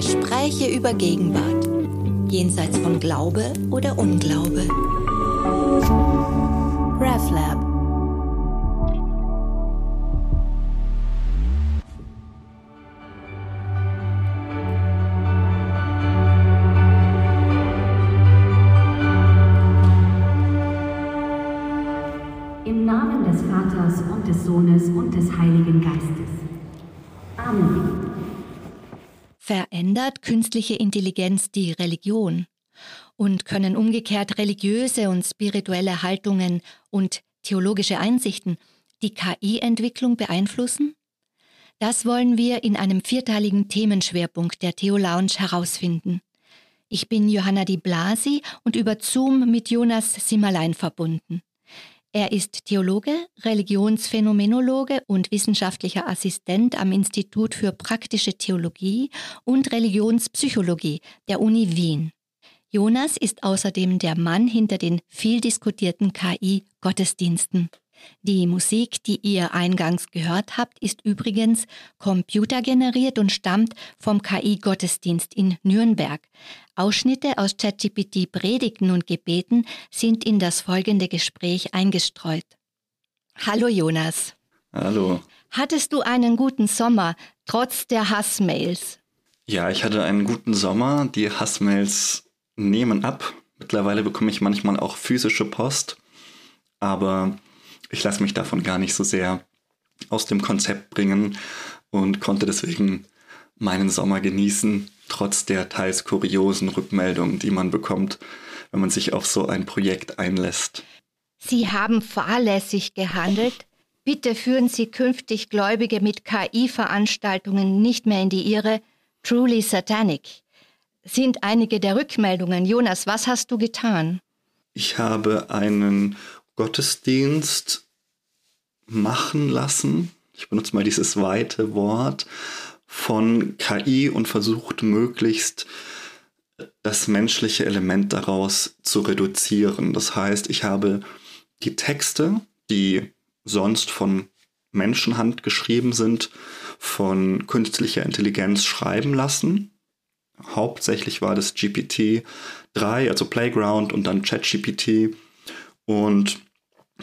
Gespräche über Gegenwart, jenseits von Glaube oder Unglaube. RefLab Verändert künstliche Intelligenz die Religion? Und können umgekehrt religiöse und spirituelle Haltungen und theologische Einsichten die KI-Entwicklung beeinflussen? Das wollen wir in einem vierteiligen Themenschwerpunkt der Theo Lounge herausfinden. Ich bin Johanna Di Blasi und über Zoom mit Jonas Simmerlein verbunden. Er ist Theologe, Religionsphänomenologe und wissenschaftlicher Assistent am Institut für praktische Theologie und Religionspsychologie der Uni Wien. Jonas ist außerdem der Mann hinter den viel diskutierten KI-Gottesdiensten. Die Musik, die ihr eingangs gehört habt, ist übrigens computergeneriert und stammt vom KI-Gottesdienst in Nürnberg. Ausschnitte aus ChatGPT Predigten und Gebeten sind in das folgende Gespräch eingestreut. Hallo Jonas. Hallo. Hattest du einen guten Sommer, trotz der Hassmails? Ja, ich hatte einen guten Sommer. Die Hassmails nehmen ab. Mittlerweile bekomme ich manchmal auch physische Post. Aber ich lasse mich davon gar nicht so sehr aus dem Konzept bringen und konnte deswegen meinen Sommer genießen, trotz der teils kuriosen Rückmeldungen, die man bekommt, wenn man sich auf so ein Projekt einlässt. Sie haben fahrlässig gehandelt. Bitte führen Sie künftig Gläubige mit KI-Veranstaltungen nicht mehr in die Irre. Truly satanic. Sind einige der Rückmeldungen. Jonas, was hast du getan? Ich habe einen Gottesdienst machen lassen. Ich benutze mal dieses weite Wort von KI und versucht möglichst das menschliche Element daraus zu reduzieren. Das heißt, ich habe die Texte, die sonst von Menschenhand geschrieben sind, von künstlicher Intelligenz schreiben lassen. Hauptsächlich war das GPT 3, also Playground und dann ChatGPT. Und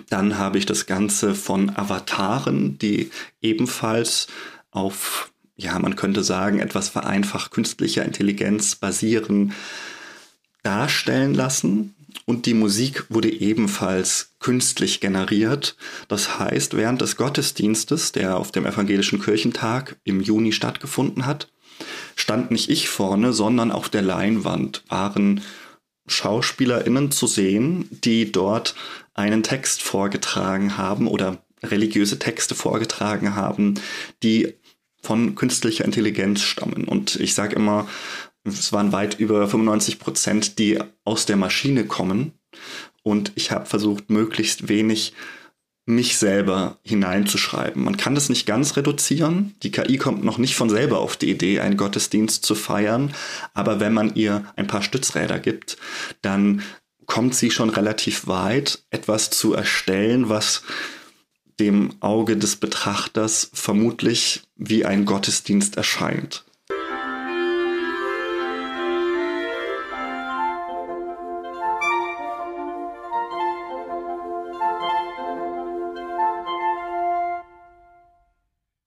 dann habe ich das Ganze von Avataren, die ebenfalls auf, ja, man könnte sagen, etwas vereinfacht künstlicher Intelligenz basieren, darstellen lassen. Und die Musik wurde ebenfalls künstlich generiert. Das heißt, während des Gottesdienstes, der auf dem Evangelischen Kirchentag im Juni stattgefunden hat, stand nicht ich vorne, sondern auf der Leinwand waren SchauspielerInnen zu sehen, die dort einen Text vorgetragen haben oder religiöse Texte vorgetragen haben, die von künstlicher Intelligenz stammen. Und ich sage immer, es waren weit über 95 Prozent, die aus der Maschine kommen. Und ich habe versucht, möglichst wenig mich selber hineinzuschreiben. Man kann das nicht ganz reduzieren. Die KI kommt noch nicht von selber auf die Idee, einen Gottesdienst zu feiern. Aber wenn man ihr ein paar Stützräder gibt, dann kommt sie schon relativ weit, etwas zu erstellen, was dem Auge des Betrachters vermutlich wie ein Gottesdienst erscheint.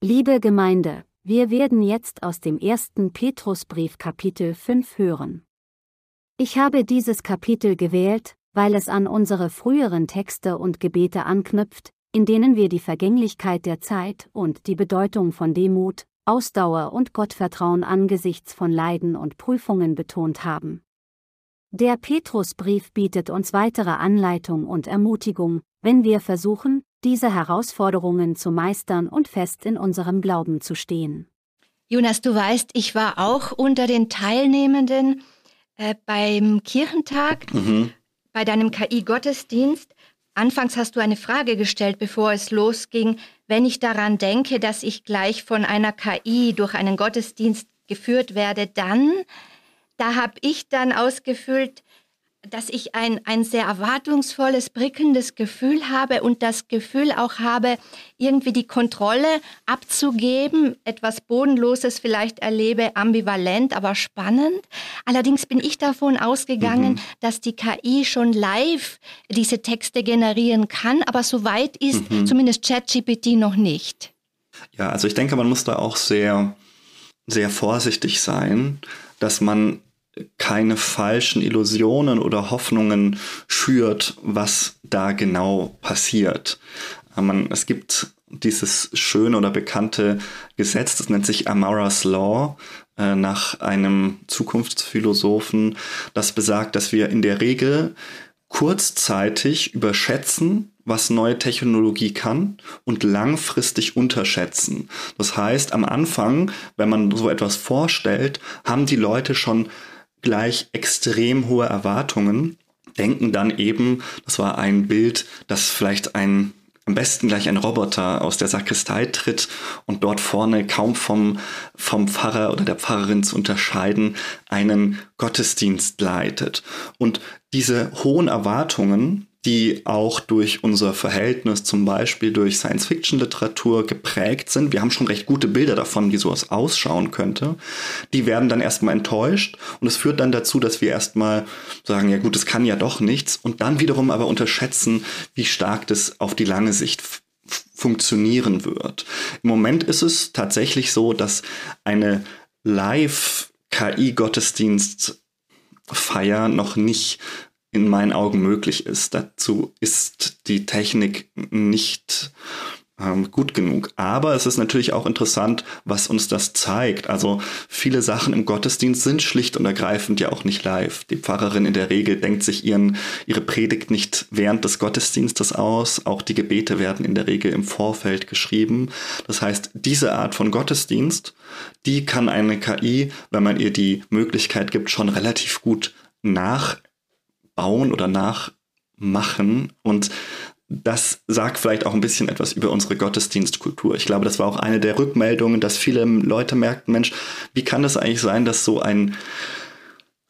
Liebe Gemeinde, wir werden jetzt aus dem ersten Petrusbrief Kapitel 5 hören. Ich habe dieses Kapitel gewählt, weil es an unsere früheren Texte und Gebete anknüpft, in denen wir die Vergänglichkeit der Zeit und die Bedeutung von Demut, Ausdauer und Gottvertrauen angesichts von Leiden und Prüfungen betont haben. Der Petrusbrief bietet uns weitere Anleitung und Ermutigung, wenn wir versuchen, diese Herausforderungen zu meistern und fest in unserem Glauben zu stehen. Jonas, du weißt, ich war auch unter den Teilnehmenden äh, beim Kirchentag, mhm. bei deinem KI-Gottesdienst. Anfangs hast du eine Frage gestellt, bevor es losging. Wenn ich daran denke, dass ich gleich von einer KI durch einen Gottesdienst geführt werde, dann, da habe ich dann ausgefüllt, dass ich ein, ein sehr erwartungsvolles, prickelndes Gefühl habe und das Gefühl auch habe, irgendwie die Kontrolle abzugeben, etwas Bodenloses vielleicht erlebe, ambivalent, aber spannend. Allerdings bin ich davon ausgegangen, mhm. dass die KI schon live diese Texte generieren kann, aber so weit ist mhm. zumindest ChatGPT noch nicht. Ja, also ich denke, man muss da auch sehr, sehr vorsichtig sein, dass man keine falschen Illusionen oder Hoffnungen schürt, was da genau passiert. Äh, man, es gibt dieses schöne oder bekannte Gesetz, das nennt sich Amara's Law, äh, nach einem Zukunftsphilosophen, das besagt, dass wir in der Regel kurzzeitig überschätzen, was neue Technologie kann und langfristig unterschätzen. Das heißt, am Anfang, wenn man so etwas vorstellt, haben die Leute schon gleich extrem hohe Erwartungen, denken dann eben, das war ein Bild, das vielleicht ein am besten gleich ein Roboter aus der Sakristei tritt und dort vorne kaum vom, vom Pfarrer oder der Pfarrerin zu unterscheiden, einen Gottesdienst leitet. Und diese hohen Erwartungen, die auch durch unser Verhältnis zum Beispiel durch Science-Fiction-Literatur geprägt sind. Wir haben schon recht gute Bilder davon, wie sowas ausschauen könnte. Die werden dann erstmal enttäuscht und es führt dann dazu, dass wir erstmal sagen, ja gut, es kann ja doch nichts und dann wiederum aber unterschätzen, wie stark das auf die lange Sicht funktionieren wird. Im Moment ist es tatsächlich so, dass eine Live-KI-Gottesdienst-Feier noch nicht in meinen Augen möglich ist. Dazu ist die Technik nicht ähm, gut genug. Aber es ist natürlich auch interessant, was uns das zeigt. Also viele Sachen im Gottesdienst sind schlicht und ergreifend ja auch nicht live. Die Pfarrerin in der Regel denkt sich ihren, ihre Predigt nicht während des Gottesdienstes aus. Auch die Gebete werden in der Regel im Vorfeld geschrieben. Das heißt, diese Art von Gottesdienst, die kann eine KI, wenn man ihr die Möglichkeit gibt, schon relativ gut nach bauen oder nachmachen. Und das sagt vielleicht auch ein bisschen etwas über unsere Gottesdienstkultur. Ich glaube, das war auch eine der Rückmeldungen, dass viele Leute merkten, Mensch, wie kann das eigentlich sein, dass so ein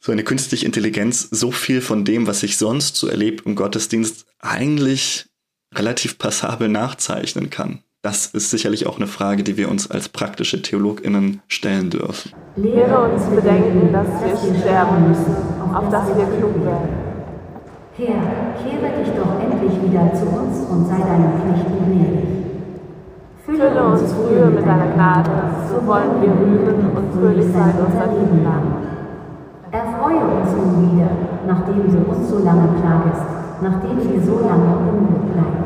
so eine künstliche Intelligenz so viel von dem, was ich sonst so erlebe im Gottesdienst, eigentlich relativ passabel nachzeichnen kann. Das ist sicherlich auch eine Frage, die wir uns als praktische TheologInnen stellen dürfen. Lehre uns bedenken, dass wir sterben müssen, auf dass wir klug werden. Herr, kehre dich doch endlich wieder zu uns und sei deinem Knechten gnädig. Fülle uns früher mit deiner Gnade, so wollen wir rühmen und fröhlich sein unser Leben lang. Erfreue uns nun wieder, nachdem du uns so lange plagest, nachdem wir so lange unruhig bleiben.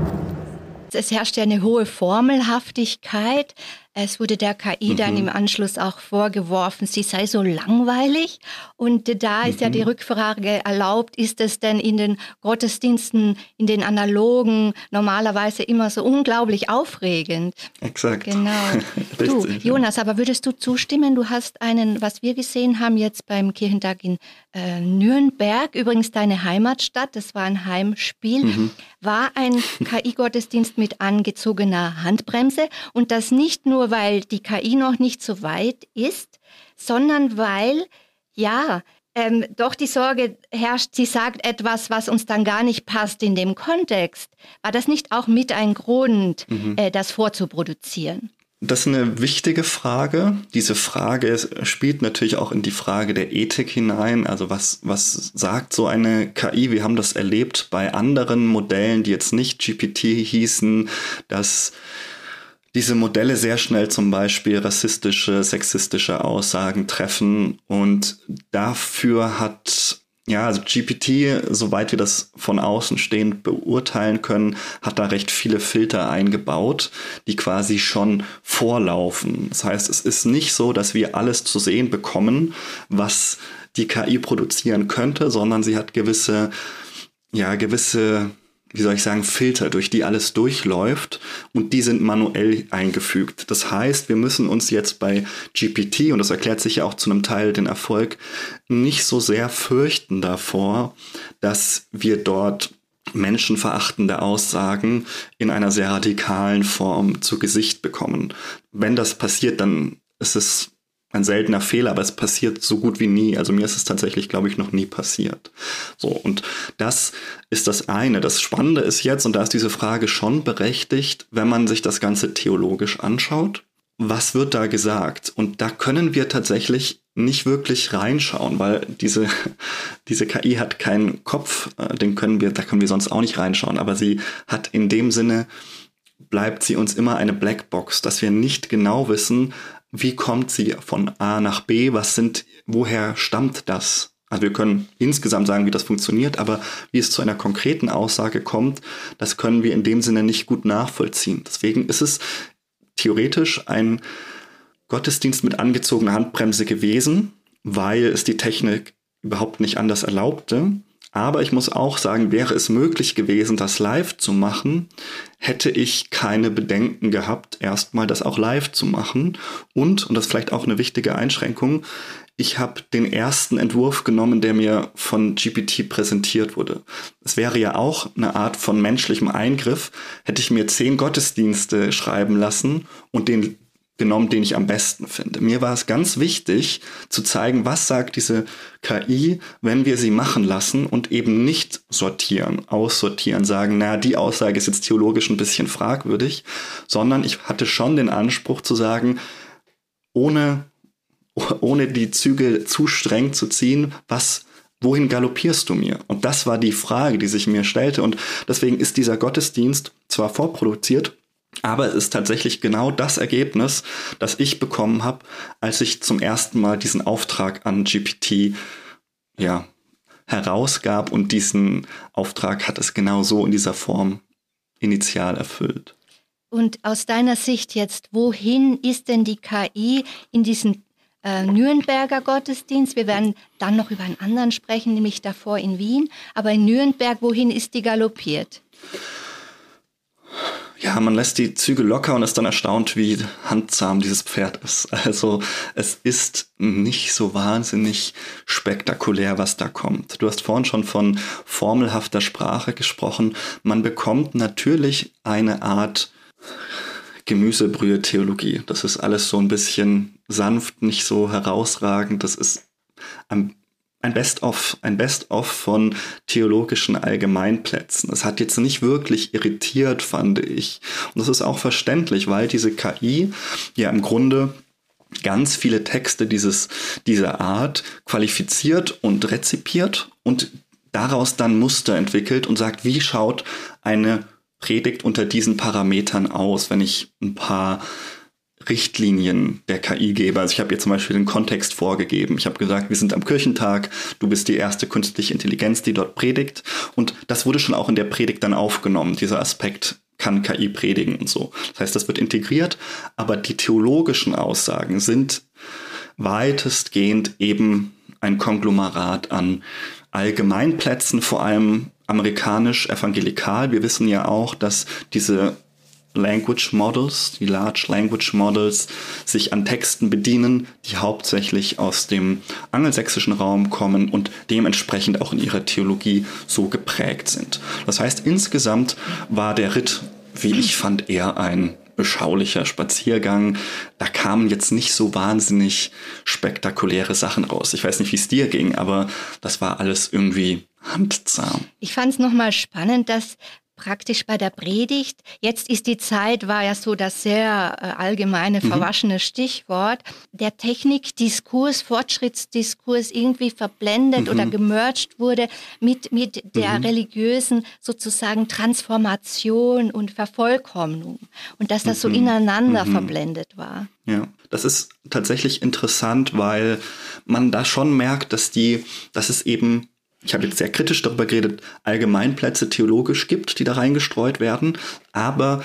Es herrscht ja eine hohe Formelhaftigkeit. Es wurde der KI mhm. dann im Anschluss auch vorgeworfen, sie sei so langweilig. Und da ist mhm. ja die mhm. Rückfrage erlaubt, ist es denn in den Gottesdiensten, in den analogen, normalerweise immer so unglaublich aufregend? Exakt. Genau. du, Jonas, aber würdest du zustimmen, du hast einen, was wir gesehen haben jetzt beim Kirchentag in äh, Nürnberg, übrigens deine Heimatstadt, das war ein Heimspiel, mhm. war ein KI-Gottesdienst mit angezogener Handbremse und das nicht nur nur weil die KI noch nicht so weit ist, sondern weil, ja, ähm, doch die Sorge herrscht, sie sagt etwas, was uns dann gar nicht passt in dem Kontext. War das nicht auch mit ein Grund, mhm. äh, das vorzuproduzieren? Das ist eine wichtige Frage. Diese Frage spielt natürlich auch in die Frage der Ethik hinein. Also was, was sagt so eine KI? Wir haben das erlebt bei anderen Modellen, die jetzt nicht GPT hießen, dass diese Modelle sehr schnell zum Beispiel rassistische, sexistische Aussagen treffen. Und dafür hat, ja, also GPT, soweit wir das von außen stehend beurteilen können, hat da recht viele Filter eingebaut, die quasi schon vorlaufen. Das heißt, es ist nicht so, dass wir alles zu sehen bekommen, was die KI produzieren könnte, sondern sie hat gewisse, ja, gewisse wie soll ich sagen, Filter, durch die alles durchläuft und die sind manuell eingefügt. Das heißt, wir müssen uns jetzt bei GPT, und das erklärt sich ja auch zu einem Teil den Erfolg, nicht so sehr fürchten davor, dass wir dort menschenverachtende Aussagen in einer sehr radikalen Form zu Gesicht bekommen. Wenn das passiert, dann ist es ein seltener Fehler, aber es passiert so gut wie nie. Also mir ist es tatsächlich, glaube ich, noch nie passiert. So, und das ist das eine. Das Spannende ist jetzt, und da ist diese Frage schon berechtigt, wenn man sich das Ganze theologisch anschaut, was wird da gesagt? Und da können wir tatsächlich nicht wirklich reinschauen, weil diese, diese KI hat keinen Kopf, äh, den können wir, da können wir sonst auch nicht reinschauen, aber sie hat in dem Sinne, bleibt sie uns immer eine Blackbox, dass wir nicht genau wissen, wie kommt sie von A nach B, was sind, woher stammt das? Also wir können insgesamt sagen, wie das funktioniert, aber wie es zu einer konkreten Aussage kommt, das können wir in dem Sinne nicht gut nachvollziehen. Deswegen ist es theoretisch ein Gottesdienst mit angezogener Handbremse gewesen, weil es die Technik überhaupt nicht anders erlaubte. Aber ich muss auch sagen, wäre es möglich gewesen, das live zu machen, hätte ich keine Bedenken gehabt, erstmal das auch live zu machen. Und, und das ist vielleicht auch eine wichtige Einschränkung, ich habe den ersten Entwurf genommen, der mir von GPT präsentiert wurde. Es wäre ja auch eine Art von menschlichem Eingriff, hätte ich mir zehn Gottesdienste schreiben lassen und den genommen, den ich am besten finde. Mir war es ganz wichtig zu zeigen, was sagt diese KI, wenn wir sie machen lassen und eben nicht sortieren, aussortieren, sagen, na, die Aussage ist jetzt theologisch ein bisschen fragwürdig, sondern ich hatte schon den Anspruch zu sagen, ohne ohne die Zügel zu streng zu ziehen, was wohin galoppierst du mir? Und das war die Frage, die sich mir stellte. Und deswegen ist dieser Gottesdienst zwar vorproduziert, aber es ist tatsächlich genau das Ergebnis, das ich bekommen habe, als ich zum ersten Mal diesen Auftrag an GPT ja, herausgab. Und diesen Auftrag hat es genau so in dieser Form initial erfüllt. Und aus deiner Sicht jetzt, wohin ist denn die KI in diesen äh, Nürnberger Gottesdienst. Wir werden dann noch über einen anderen sprechen, nämlich davor in Wien. Aber in Nürnberg, wohin ist die galoppiert? Ja, man lässt die Züge locker und ist dann erstaunt, wie handzahm dieses Pferd ist. Also es ist nicht so wahnsinnig spektakulär, was da kommt. Du hast vorhin schon von formelhafter Sprache gesprochen. Man bekommt natürlich eine Art Gemüsebrühe-Theologie. Das ist alles so ein bisschen sanft, nicht so herausragend. Das ist ein, Best-of, ein Best-of von theologischen Allgemeinplätzen. Es hat jetzt nicht wirklich irritiert, fand ich. Und das ist auch verständlich, weil diese KI ja im Grunde ganz viele Texte dieses, dieser Art qualifiziert und rezipiert und daraus dann Muster entwickelt und sagt, wie schaut eine Predigt unter diesen Parametern aus, wenn ich ein paar Richtlinien der KI gebe. Also ich habe ihr zum Beispiel den Kontext vorgegeben. Ich habe gesagt, wir sind am Kirchentag, du bist die erste künstliche Intelligenz, die dort predigt. Und das wurde schon auch in der Predigt dann aufgenommen, dieser Aspekt kann KI predigen und so. Das heißt, das wird integriert, aber die theologischen Aussagen sind weitestgehend eben ein Konglomerat an Allgemeinplätzen, vor allem amerikanisch evangelikal. Wir wissen ja auch, dass diese Language Models, die Large Language Models, sich an Texten bedienen, die hauptsächlich aus dem angelsächsischen Raum kommen und dementsprechend auch in ihrer Theologie so geprägt sind. Das heißt, insgesamt war der Ritt, wie ich fand, eher ein beschaulicher Spaziergang. Da kamen jetzt nicht so wahnsinnig spektakuläre Sachen raus. Ich weiß nicht, wie es dir ging, aber das war alles irgendwie handsam. Ich fand es nochmal spannend, dass praktisch bei der Predigt. Jetzt ist die Zeit, war ja so das sehr äh, allgemeine, mhm. verwaschene mhm. Stichwort. Der Technikdiskurs, Fortschrittsdiskurs irgendwie verblendet mhm. oder gemerged wurde mit, mit der mhm. religiösen sozusagen Transformation und Vervollkommnung. Und dass das so mhm. ineinander mhm. verblendet war. Ja, das ist tatsächlich interessant, weil man da schon merkt, dass die, dass es eben ich habe jetzt sehr kritisch darüber geredet, Allgemeinplätze theologisch gibt, die da reingestreut werden, aber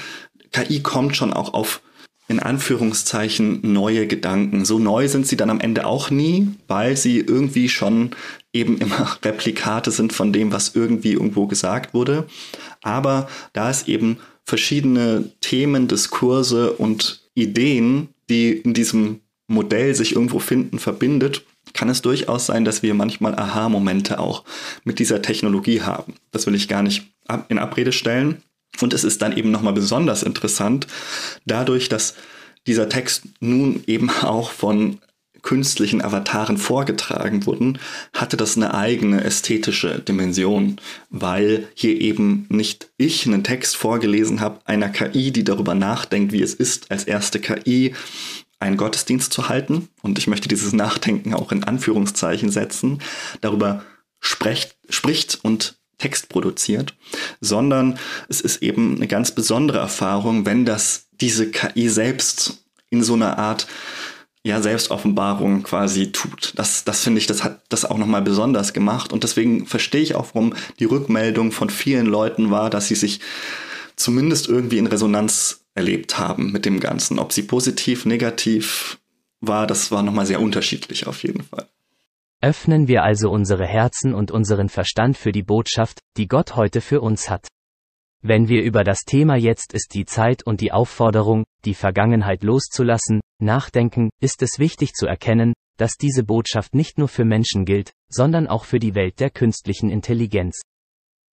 KI kommt schon auch auf in Anführungszeichen neue Gedanken. So neu sind sie dann am Ende auch nie, weil sie irgendwie schon eben immer Replikate sind von dem, was irgendwie irgendwo gesagt wurde. Aber da es eben verschiedene Themen, Diskurse und Ideen, die in diesem Modell sich irgendwo finden, verbindet, kann es durchaus sein, dass wir manchmal Aha-Momente auch mit dieser Technologie haben. Das will ich gar nicht in Abrede stellen. Und es ist dann eben nochmal besonders interessant, dadurch, dass dieser Text nun eben auch von künstlichen Avataren vorgetragen wurden, hatte das eine eigene ästhetische Dimension, weil hier eben nicht ich einen Text vorgelesen habe einer KI, die darüber nachdenkt, wie es ist, als erste KI einen Gottesdienst zu halten. Und ich möchte dieses Nachdenken auch in Anführungszeichen setzen, darüber sprecht, spricht und Text produziert, sondern es ist eben eine ganz besondere Erfahrung, wenn das diese KI selbst in so einer Art ja, Selbstoffenbarung quasi tut. Das, das finde ich, das hat das auch nochmal besonders gemacht. Und deswegen verstehe ich auch, warum die Rückmeldung von vielen Leuten war, dass sie sich zumindest irgendwie in Resonanz erlebt haben mit dem Ganzen. Ob sie positiv, negativ war, das war nochmal sehr unterschiedlich auf jeden Fall. Öffnen wir also unsere Herzen und unseren Verstand für die Botschaft, die Gott heute für uns hat. Wenn wir über das Thema jetzt ist die Zeit und die Aufforderung, die Vergangenheit loszulassen, nachdenken, ist es wichtig zu erkennen, dass diese Botschaft nicht nur für Menschen gilt, sondern auch für die Welt der künstlichen Intelligenz.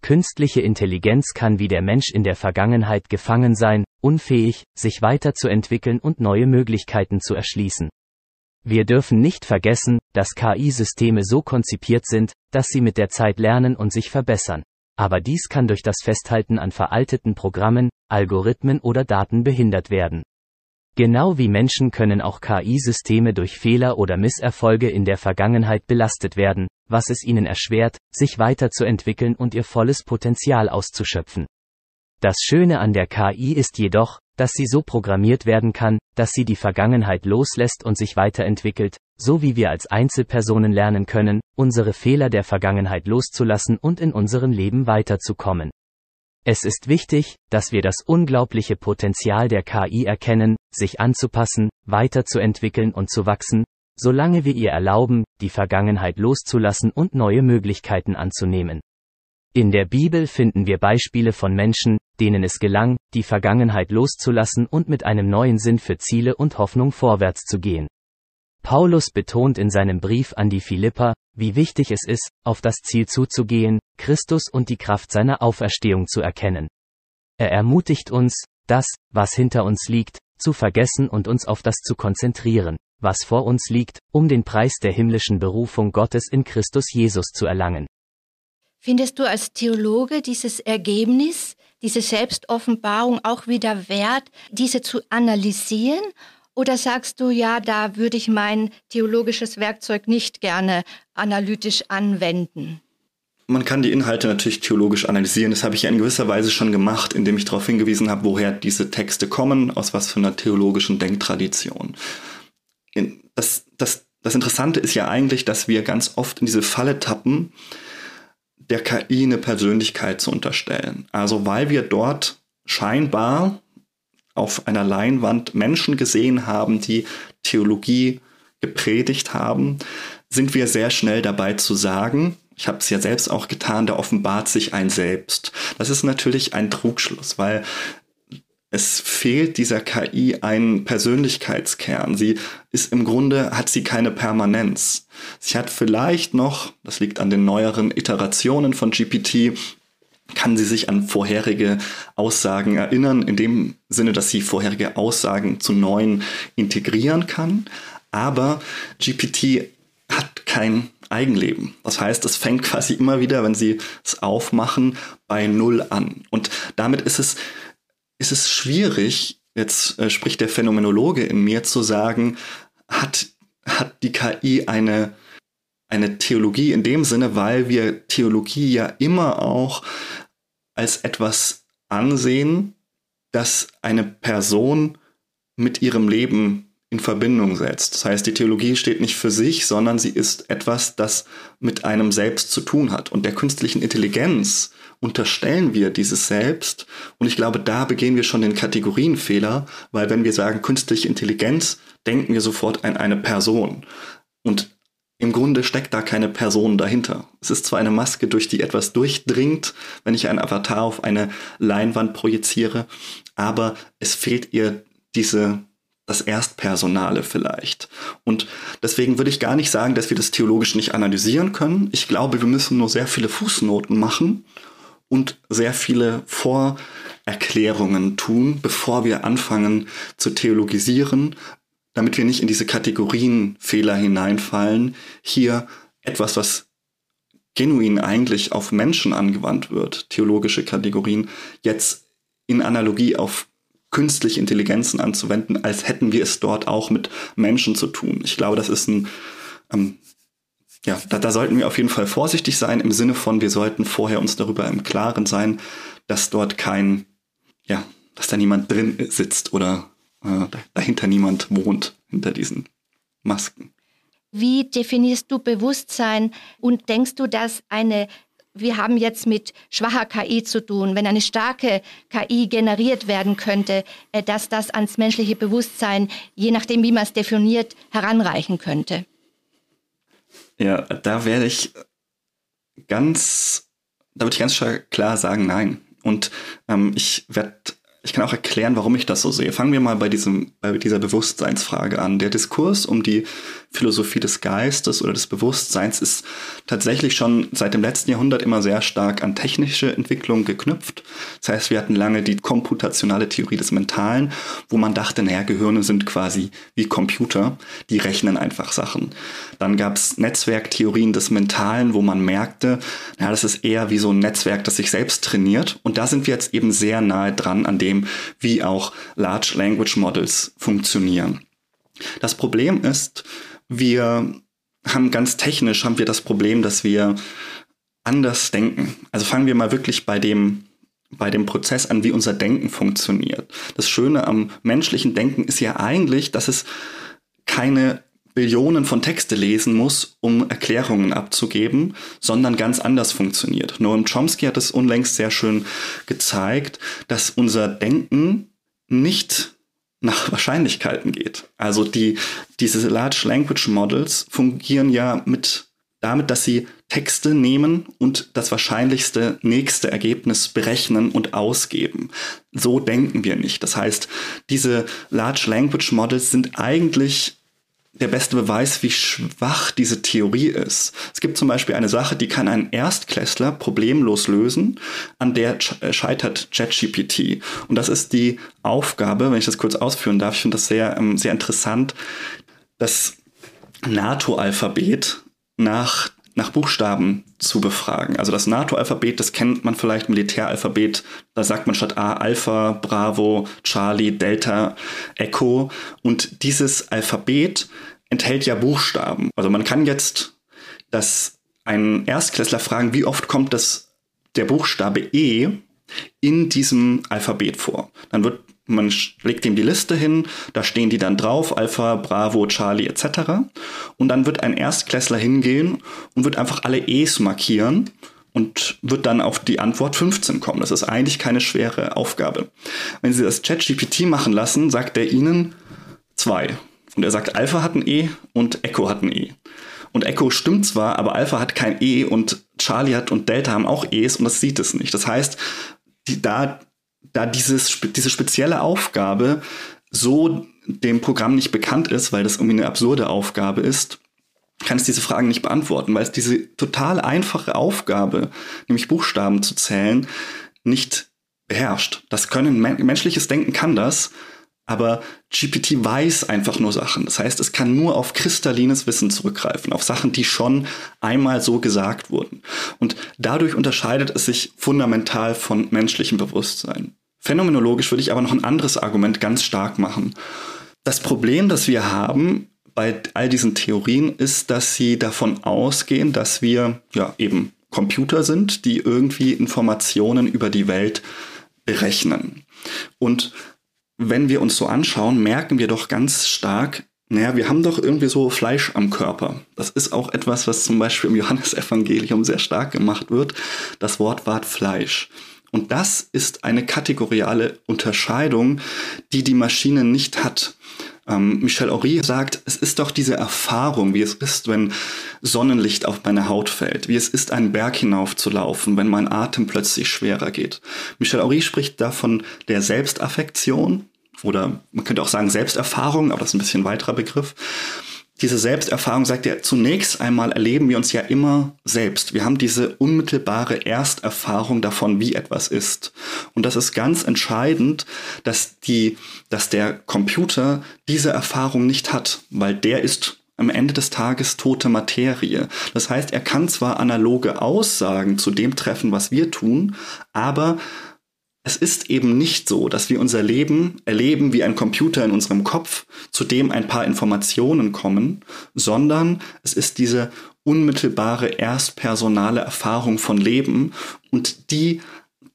Künstliche Intelligenz kann wie der Mensch in der Vergangenheit gefangen sein, unfähig, sich weiterzuentwickeln und neue Möglichkeiten zu erschließen. Wir dürfen nicht vergessen, dass KI-Systeme so konzipiert sind, dass sie mit der Zeit lernen und sich verbessern aber dies kann durch das Festhalten an veralteten Programmen, Algorithmen oder Daten behindert werden. Genau wie Menschen können auch KI-Systeme durch Fehler oder Misserfolge in der Vergangenheit belastet werden, was es ihnen erschwert, sich weiterzuentwickeln und ihr volles Potenzial auszuschöpfen. Das Schöne an der KI ist jedoch, dass sie so programmiert werden kann, dass sie die Vergangenheit loslässt und sich weiterentwickelt, so wie wir als Einzelpersonen lernen können, unsere Fehler der Vergangenheit loszulassen und in unserem Leben weiterzukommen. Es ist wichtig, dass wir das unglaubliche Potenzial der KI erkennen, sich anzupassen, weiterzuentwickeln und zu wachsen, solange wir ihr erlauben, die Vergangenheit loszulassen und neue Möglichkeiten anzunehmen. In der Bibel finden wir Beispiele von Menschen, denen es gelang, die Vergangenheit loszulassen und mit einem neuen Sinn für Ziele und Hoffnung vorwärts zu gehen. Paulus betont in seinem Brief an die Philipper, wie wichtig es ist, auf das Ziel zuzugehen, Christus und die Kraft seiner Auferstehung zu erkennen. Er ermutigt uns, das, was hinter uns liegt, zu vergessen und uns auf das zu konzentrieren, was vor uns liegt, um den Preis der himmlischen Berufung Gottes in Christus Jesus zu erlangen. Findest du als Theologe dieses Ergebnis, diese Selbstoffenbarung auch wieder wert, diese zu analysieren? Oder sagst du, ja, da würde ich mein theologisches Werkzeug nicht gerne analytisch anwenden? Man kann die Inhalte natürlich theologisch analysieren. Das habe ich in gewisser Weise schon gemacht, indem ich darauf hingewiesen habe, woher diese Texte kommen, aus was für einer theologischen Denktradition. Das, das, das Interessante ist ja eigentlich, dass wir ganz oft in diese Falle tappen, der KI eine Persönlichkeit zu unterstellen. Also weil wir dort scheinbar auf einer Leinwand Menschen gesehen haben, die Theologie gepredigt haben, sind wir sehr schnell dabei zu sagen, ich habe es ja selbst auch getan, da offenbart sich ein Selbst. Das ist natürlich ein Trugschluss, weil es fehlt dieser KI ein Persönlichkeitskern. Sie ist im Grunde, hat sie keine Permanenz. Sie hat vielleicht noch, das liegt an den neueren Iterationen von GPT, kann sie sich an vorherige Aussagen erinnern, in dem Sinne, dass sie vorherige Aussagen zu neuen integrieren kann. Aber GPT hat kein Eigenleben. Das heißt, es fängt quasi immer wieder, wenn sie es aufmachen, bei Null an. Und damit ist es ist es schwierig, jetzt äh, spricht der Phänomenologe in mir zu sagen, hat, hat die KI eine, eine Theologie in dem Sinne, weil wir Theologie ja immer auch als etwas ansehen, das eine Person mit ihrem Leben in Verbindung setzt. Das heißt, die Theologie steht nicht für sich, sondern sie ist etwas, das mit einem Selbst zu tun hat. Und der künstlichen Intelligenz unterstellen wir dieses Selbst. Und ich glaube, da begehen wir schon den Kategorienfehler, weil wenn wir sagen künstliche Intelligenz, denken wir sofort an eine Person. Und im Grunde steckt da keine Person dahinter. Es ist zwar eine Maske, durch die etwas durchdringt, wenn ich einen Avatar auf eine Leinwand projiziere, aber es fehlt ihr diese das Erstpersonale vielleicht. Und deswegen würde ich gar nicht sagen, dass wir das theologisch nicht analysieren können. Ich glaube, wir müssen nur sehr viele Fußnoten machen und sehr viele Vorerklärungen tun, bevor wir anfangen zu theologisieren, damit wir nicht in diese Kategorienfehler hineinfallen, hier etwas, was genuin eigentlich auf Menschen angewandt wird, theologische Kategorien, jetzt in Analogie auf künstliche Intelligenzen anzuwenden, als hätten wir es dort auch mit Menschen zu tun. Ich glaube, das ist ein, ähm, ja, da, da sollten wir auf jeden Fall vorsichtig sein, im Sinne von, wir sollten vorher uns darüber im Klaren sein, dass dort kein, ja, dass da niemand drin sitzt oder äh, dahinter niemand wohnt, hinter diesen Masken. Wie definierst du Bewusstsein und denkst du, dass eine wir haben jetzt mit schwacher KI zu tun, wenn eine starke KI generiert werden könnte, äh, dass das ans menschliche Bewusstsein, je nachdem, wie man es definiert, heranreichen könnte? Ja, da werde ich ganz, da würde ich ganz klar sagen, nein. Und ähm, ich werde ich kann auch erklären, warum ich das so sehe. Fangen wir mal bei, diesem, bei dieser Bewusstseinsfrage an. Der Diskurs um die Philosophie des Geistes oder des Bewusstseins ist tatsächlich schon seit dem letzten Jahrhundert immer sehr stark an technische Entwicklung geknüpft. Das heißt, wir hatten lange die komputationale Theorie des Mentalen, wo man dachte, naja, Gehirne sind quasi wie Computer, die rechnen einfach Sachen. Dann gab es Netzwerktheorien des Mentalen, wo man merkte, naja, das ist eher wie so ein Netzwerk, das sich selbst trainiert. Und da sind wir jetzt eben sehr nahe dran an dem, wie auch Large Language Models funktionieren. Das Problem ist, wir haben ganz technisch haben wir das Problem, dass wir anders denken. Also fangen wir mal wirklich bei dem bei dem Prozess an, wie unser Denken funktioniert. Das Schöne am menschlichen Denken ist ja eigentlich, dass es keine Billionen von Texte lesen muss, um Erklärungen abzugeben, sondern ganz anders funktioniert. Noam Chomsky hat es unlängst sehr schön gezeigt, dass unser Denken nicht nach Wahrscheinlichkeiten geht. Also die, diese Large Language Models fungieren ja mit damit, dass sie Texte nehmen und das wahrscheinlichste nächste Ergebnis berechnen und ausgeben. So denken wir nicht. Das heißt, diese Large Language Models sind eigentlich der beste Beweis, wie schwach diese Theorie ist. Es gibt zum Beispiel eine Sache, die kann ein Erstklässler problemlos lösen, an der äh, scheitert ChatGPT. Und das ist die Aufgabe, wenn ich das kurz ausführen darf, ich finde das sehr, ähm, sehr interessant, das NATO-Alphabet nach nach Buchstaben zu befragen. Also das NATO-Alphabet, das kennt man vielleicht, Militäralphabet, da sagt man statt A Alpha, Bravo, Charlie, Delta, Echo. Und dieses Alphabet enthält ja Buchstaben. Also man kann jetzt das einen Erstklässler fragen, wie oft kommt das der Buchstabe E in diesem Alphabet vor. Dann wird man legt ihm die Liste hin, da stehen die dann drauf, Alpha, Bravo, Charlie etc. Und dann wird ein Erstklässler hingehen und wird einfach alle E's markieren und wird dann auf die Antwort 15 kommen. Das ist eigentlich keine schwere Aufgabe. Wenn Sie das ChatGPT machen lassen, sagt er Ihnen zwei. Und er sagt, Alpha hat ein E und Echo hat ein E. Und Echo stimmt zwar, aber Alpha hat kein E und Charlie hat und Delta haben auch E's und das sieht es nicht. Das heißt, die, da da dieses, diese spezielle Aufgabe so dem Programm nicht bekannt ist, weil das irgendwie eine absurde Aufgabe ist, kann es diese Fragen nicht beantworten, weil es diese total einfache Aufgabe, nämlich Buchstaben zu zählen, nicht beherrscht. Das können menschliches Denken kann das, aber GPT weiß einfach nur Sachen. Das heißt, es kann nur auf kristallines Wissen zurückgreifen, auf Sachen, die schon einmal so gesagt wurden. Und dadurch unterscheidet es sich fundamental von menschlichem Bewusstsein. Phänomenologisch würde ich aber noch ein anderes Argument ganz stark machen. Das Problem, das wir haben bei all diesen Theorien, ist, dass sie davon ausgehen, dass wir ja eben Computer sind, die irgendwie Informationen über die Welt berechnen. Und wenn wir uns so anschauen, merken wir doch ganz stark, naja, wir haben doch irgendwie so Fleisch am Körper. Das ist auch etwas, was zum Beispiel im Johannesevangelium sehr stark gemacht wird. Das Wort Wort Fleisch. Und das ist eine kategoriale Unterscheidung, die die Maschine nicht hat. Ähm, Michel Horry sagt, es ist doch diese Erfahrung, wie es ist, wenn Sonnenlicht auf meine Haut fällt, wie es ist, einen Berg hinaufzulaufen, wenn mein Atem plötzlich schwerer geht. Michel Horry spricht davon der Selbstaffektion oder man könnte auch sagen Selbsterfahrung, aber das ist ein bisschen weiterer Begriff. Diese Selbsterfahrung sagt ja, zunächst einmal erleben wir uns ja immer selbst. Wir haben diese unmittelbare Ersterfahrung davon, wie etwas ist. Und das ist ganz entscheidend, dass die, dass der Computer diese Erfahrung nicht hat, weil der ist am Ende des Tages tote Materie. Das heißt, er kann zwar analoge Aussagen zu dem treffen, was wir tun, aber es ist eben nicht so, dass wir unser Leben erleben wie ein Computer in unserem Kopf, zu dem ein paar Informationen kommen, sondern es ist diese unmittelbare erstpersonale Erfahrung von Leben und die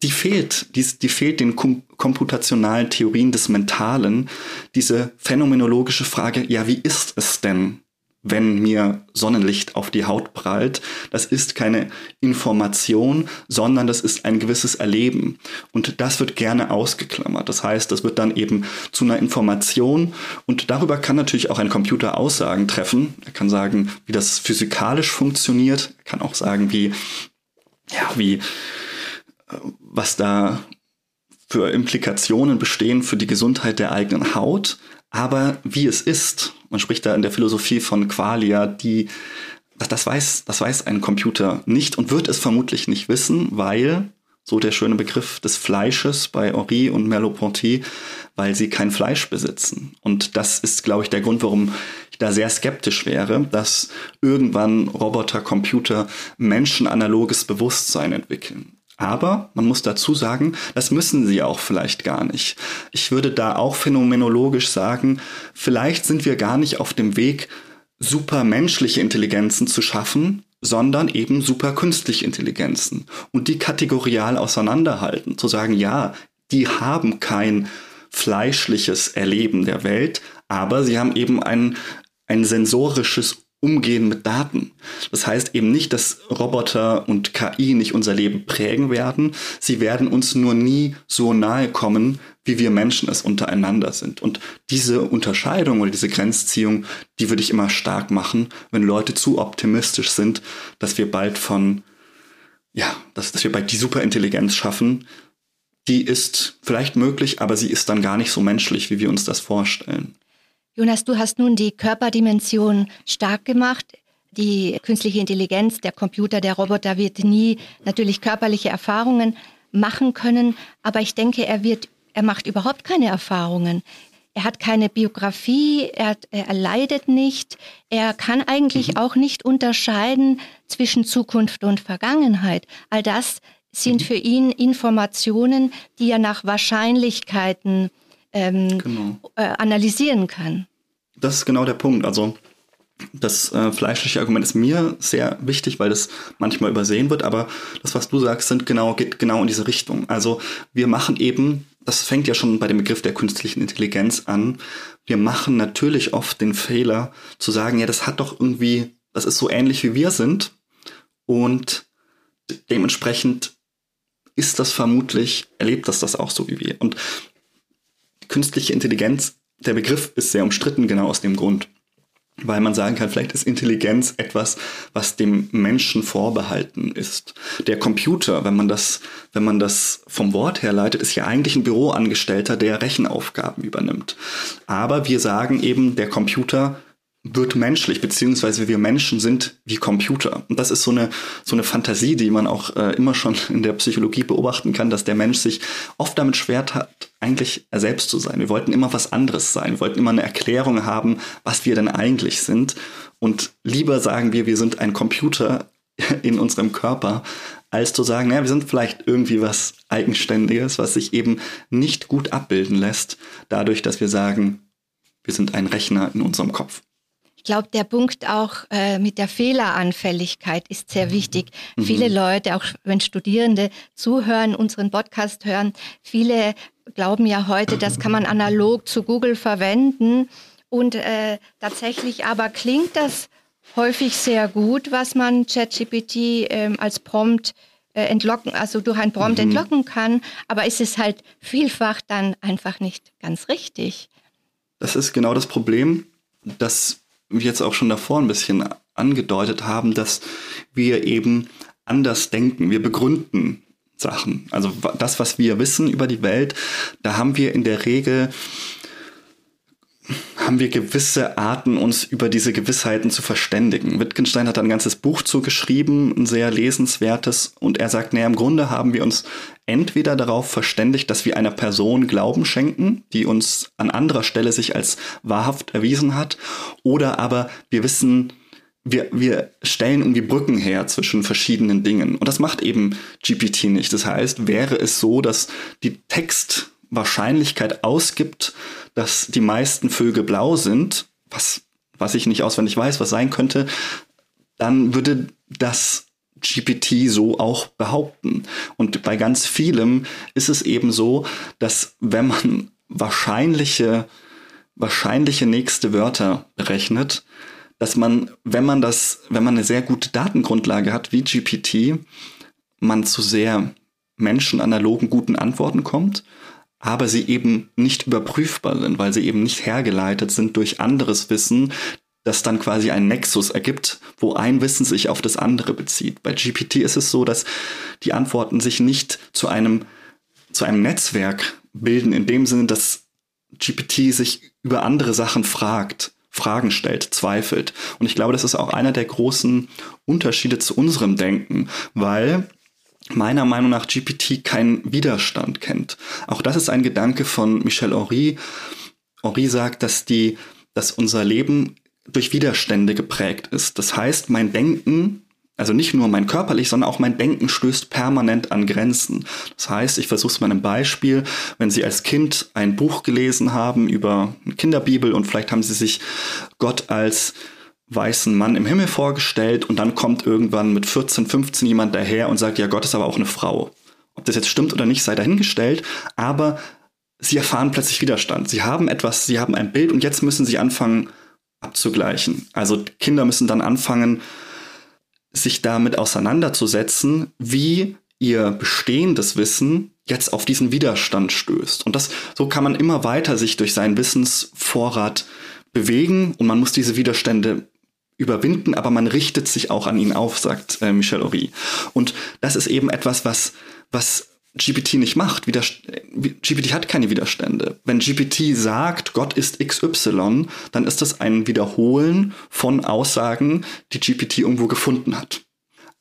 die fehlt, die, die fehlt den kom komputationalen Theorien des Mentalen, diese phänomenologische Frage, ja, wie ist es denn, wenn mir Sonnenlicht auf die Haut prallt. Das ist keine Information, sondern das ist ein gewisses Erleben. Und das wird gerne ausgeklammert. Das heißt, das wird dann eben zu einer Information und darüber kann natürlich auch ein Computer Aussagen treffen. Er kann sagen, wie das physikalisch funktioniert. Er kann auch sagen, wie, ja, wie, äh, was da für Implikationen bestehen für die Gesundheit der eigenen Haut. Aber wie es ist, man spricht da in der Philosophie von Qualia, die, das, weiß, das weiß ein Computer nicht und wird es vermutlich nicht wissen, weil, so der schöne Begriff des Fleisches bei Henri und Merleau-Ponty, weil sie kein Fleisch besitzen. Und das ist, glaube ich, der Grund, warum ich da sehr skeptisch wäre, dass irgendwann Roboter, Computer menschenanaloges Bewusstsein entwickeln. Aber man muss dazu sagen, das müssen sie auch vielleicht gar nicht. Ich würde da auch phänomenologisch sagen, vielleicht sind wir gar nicht auf dem Weg, supermenschliche Intelligenzen zu schaffen, sondern eben superkünstliche Intelligenzen und die kategorial auseinanderhalten, zu sagen, ja, die haben kein fleischliches Erleben der Welt, aber sie haben eben ein, ein sensorisches Umgehen mit Daten. Das heißt eben nicht, dass Roboter und KI nicht unser Leben prägen werden. Sie werden uns nur nie so nahe kommen, wie wir Menschen es untereinander sind. Und diese Unterscheidung oder diese Grenzziehung, die würde ich immer stark machen, wenn Leute zu optimistisch sind, dass wir bald von, ja, dass, dass wir bald die Superintelligenz schaffen. Die ist vielleicht möglich, aber sie ist dann gar nicht so menschlich, wie wir uns das vorstellen. Jonas, du hast nun die Körperdimension stark gemacht. Die künstliche Intelligenz, der Computer, der Roboter wird nie natürlich körperliche Erfahrungen machen können, aber ich denke, er wird, er macht überhaupt keine Erfahrungen. Er hat keine Biografie, er, er leidet nicht, er kann eigentlich mhm. auch nicht unterscheiden zwischen Zukunft und Vergangenheit. All das sind mhm. für ihn Informationen, die er nach Wahrscheinlichkeiten ähm, genau. äh, analysieren kann. Das ist genau der Punkt. Also das äh, fleischliche Argument ist mir sehr wichtig, weil das manchmal übersehen wird, aber das, was du sagst, sind genau, geht genau in diese Richtung. Also wir machen eben, das fängt ja schon bei dem Begriff der künstlichen Intelligenz an, wir machen natürlich oft den Fehler zu sagen, ja, das hat doch irgendwie, das ist so ähnlich wie wir sind und dementsprechend ist das vermutlich, erlebt das das auch so wie wir. Und künstliche Intelligenz, der Begriff ist sehr umstritten, genau aus dem Grund. Weil man sagen kann, vielleicht ist Intelligenz etwas, was dem Menschen vorbehalten ist. Der Computer, wenn man das, wenn man das vom Wort her leitet, ist ja eigentlich ein Büroangestellter, der Rechenaufgaben übernimmt. Aber wir sagen eben, der Computer wird menschlich, beziehungsweise wir Menschen sind wie Computer. Und das ist so eine, so eine Fantasie, die man auch äh, immer schon in der Psychologie beobachten kann, dass der Mensch sich oft damit schwer hat, eigentlich er selbst zu sein. Wir wollten immer was anderes sein. Wir wollten immer eine Erklärung haben, was wir denn eigentlich sind. Und lieber sagen wir, wir sind ein Computer in unserem Körper, als zu sagen, naja, wir sind vielleicht irgendwie was Eigenständiges, was sich eben nicht gut abbilden lässt, dadurch, dass wir sagen, wir sind ein Rechner in unserem Kopf. Ich glaube, der Punkt auch äh, mit der Fehleranfälligkeit ist sehr wichtig. Mhm. Viele Leute, auch wenn Studierende zuhören, unseren Podcast hören, viele glauben ja heute, das kann man analog zu Google verwenden. Und äh, tatsächlich aber klingt das häufig sehr gut, was man ChatGPT äh, als Prompt äh, entlocken, also durch ein Prompt mhm. entlocken kann. Aber ist es halt vielfach dann einfach nicht ganz richtig. Das ist genau das Problem, dass jetzt auch schon davor ein bisschen angedeutet haben, dass wir eben anders denken. Wir begründen Sachen. Also das, was wir wissen über die Welt, da haben wir in der Regel haben wir gewisse Arten, uns über diese Gewissheiten zu verständigen. Wittgenstein hat ein ganzes Buch zugeschrieben, ein sehr lesenswertes, und er sagt, naja, im Grunde haben wir uns entweder darauf verständigt, dass wir einer Person Glauben schenken, die uns an anderer Stelle sich als wahrhaft erwiesen hat, oder aber wir wissen, wir, wir stellen irgendwie Brücken her zwischen verschiedenen Dingen. Und das macht eben GPT nicht. Das heißt, wäre es so, dass die Textwahrscheinlichkeit ausgibt, dass die meisten Vögel blau sind, was, was ich nicht auswendig weiß, was sein könnte, dann würde das GPT so auch behaupten. Und bei ganz vielem ist es eben so, dass wenn man wahrscheinliche, wahrscheinliche nächste Wörter berechnet, dass man, wenn man das, wenn man eine sehr gute Datengrundlage hat wie GPT, man zu sehr menschenanalogen guten Antworten kommt aber sie eben nicht überprüfbar sind, weil sie eben nicht hergeleitet sind durch anderes Wissen, das dann quasi einen Nexus ergibt, wo ein Wissen sich auf das andere bezieht. Bei GPT ist es so, dass die Antworten sich nicht zu einem, zu einem Netzwerk bilden, in dem Sinne, dass GPT sich über andere Sachen fragt, Fragen stellt, zweifelt. Und ich glaube, das ist auch einer der großen Unterschiede zu unserem Denken, weil meiner Meinung nach GPT keinen Widerstand kennt. Auch das ist ein Gedanke von Michel Henry. Henry sagt, dass die, dass unser Leben durch Widerstände geprägt ist. Das heißt, mein Denken, also nicht nur mein körperlich, sondern auch mein Denken stößt permanent an Grenzen. Das heißt, ich versuche es mal einem Beispiel, wenn Sie als Kind ein Buch gelesen haben über eine Kinderbibel und vielleicht haben Sie sich Gott als weißen Mann im Himmel vorgestellt und dann kommt irgendwann mit 14, 15 jemand daher und sagt, ja, Gott ist aber auch eine Frau. Ob das jetzt stimmt oder nicht, sei dahingestellt, aber sie erfahren plötzlich Widerstand. Sie haben etwas, sie haben ein Bild und jetzt müssen sie anfangen abzugleichen. Also Kinder müssen dann anfangen, sich damit auseinanderzusetzen, wie ihr bestehendes Wissen jetzt auf diesen Widerstand stößt. Und das, so kann man immer weiter sich durch seinen Wissensvorrat bewegen und man muss diese Widerstände überwinden, aber man richtet sich auch an ihn auf, sagt äh, Michel Horry. Und das ist eben etwas, was, was GPT nicht macht. Widerst GPT hat keine Widerstände. Wenn GPT sagt, Gott ist XY, dann ist das ein Wiederholen von Aussagen, die GPT irgendwo gefunden hat.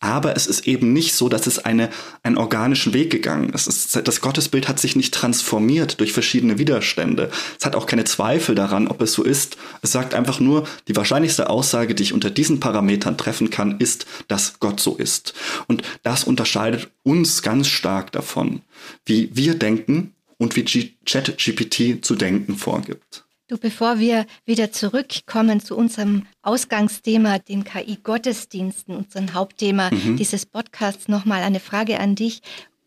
Aber es ist eben nicht so, dass es eine, einen organischen Weg gegangen ist. ist. Das Gottesbild hat sich nicht transformiert durch verschiedene Widerstände. Es hat auch keine Zweifel daran, ob es so ist. Es sagt einfach nur, die wahrscheinlichste Aussage, die ich unter diesen Parametern treffen kann, ist, dass Gott so ist. Und das unterscheidet uns ganz stark davon, wie wir denken und wie ChatGPT zu denken vorgibt. Du, bevor wir wieder zurückkommen zu unserem Ausgangsthema, den KI-Gottesdiensten, unserem Hauptthema mhm. dieses Podcasts, nochmal eine Frage an dich.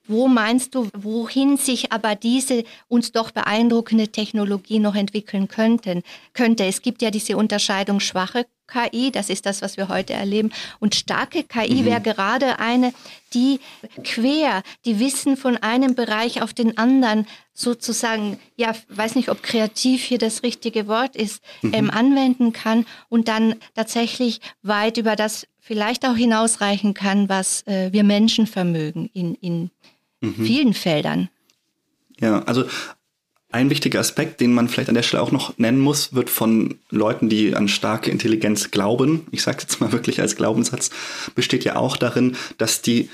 Wo meinst du, wohin sich aber diese uns doch beeindruckende Technologie noch entwickeln könnten, könnte? Es gibt ja diese Unterscheidung schwache KI, das ist das, was wir heute erleben. Und starke KI mhm. wäre gerade eine, die quer die Wissen von einem Bereich auf den anderen sozusagen, ja, weiß nicht, ob kreativ hier das richtige Wort ist, mhm. ähm, anwenden kann und dann tatsächlich weit über das vielleicht auch hinausreichen kann, was äh, wir Menschen vermögen in, in mhm. vielen Feldern. Ja, also ein wichtiger Aspekt, den man vielleicht an der Stelle auch noch nennen muss, wird von Leuten, die an starke Intelligenz glauben, ich sage jetzt mal wirklich als Glaubenssatz, besteht ja auch darin, dass die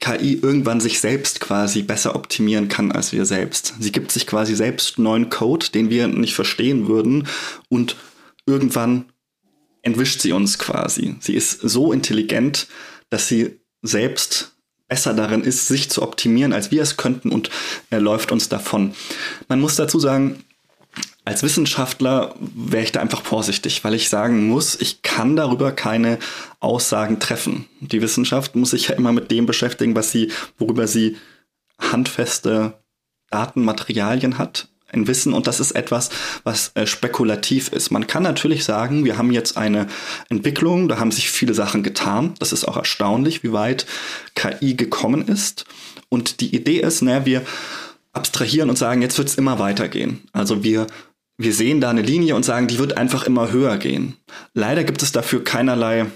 KI irgendwann sich selbst quasi besser optimieren kann als wir selbst. Sie gibt sich quasi selbst neuen Code, den wir nicht verstehen würden und irgendwann entwischt sie uns quasi. Sie ist so intelligent, dass sie selbst besser darin ist, sich zu optimieren, als wir es könnten und er läuft uns davon. Man muss dazu sagen, als Wissenschaftler wäre ich da einfach vorsichtig, weil ich sagen muss, ich kann darüber keine Aussagen treffen. Die Wissenschaft muss sich ja immer mit dem beschäftigen, was sie, worüber sie handfeste Datenmaterialien hat ein Wissen und das ist etwas, was äh, spekulativ ist. Man kann natürlich sagen, wir haben jetzt eine Entwicklung, da haben sich viele Sachen getan. Das ist auch erstaunlich, wie weit KI gekommen ist. Und die Idee ist, naja, wir abstrahieren und sagen, jetzt wird es immer weitergehen. Also wir wir sehen da eine Linie und sagen, die wird einfach immer höher gehen. Leider gibt es dafür keinerlei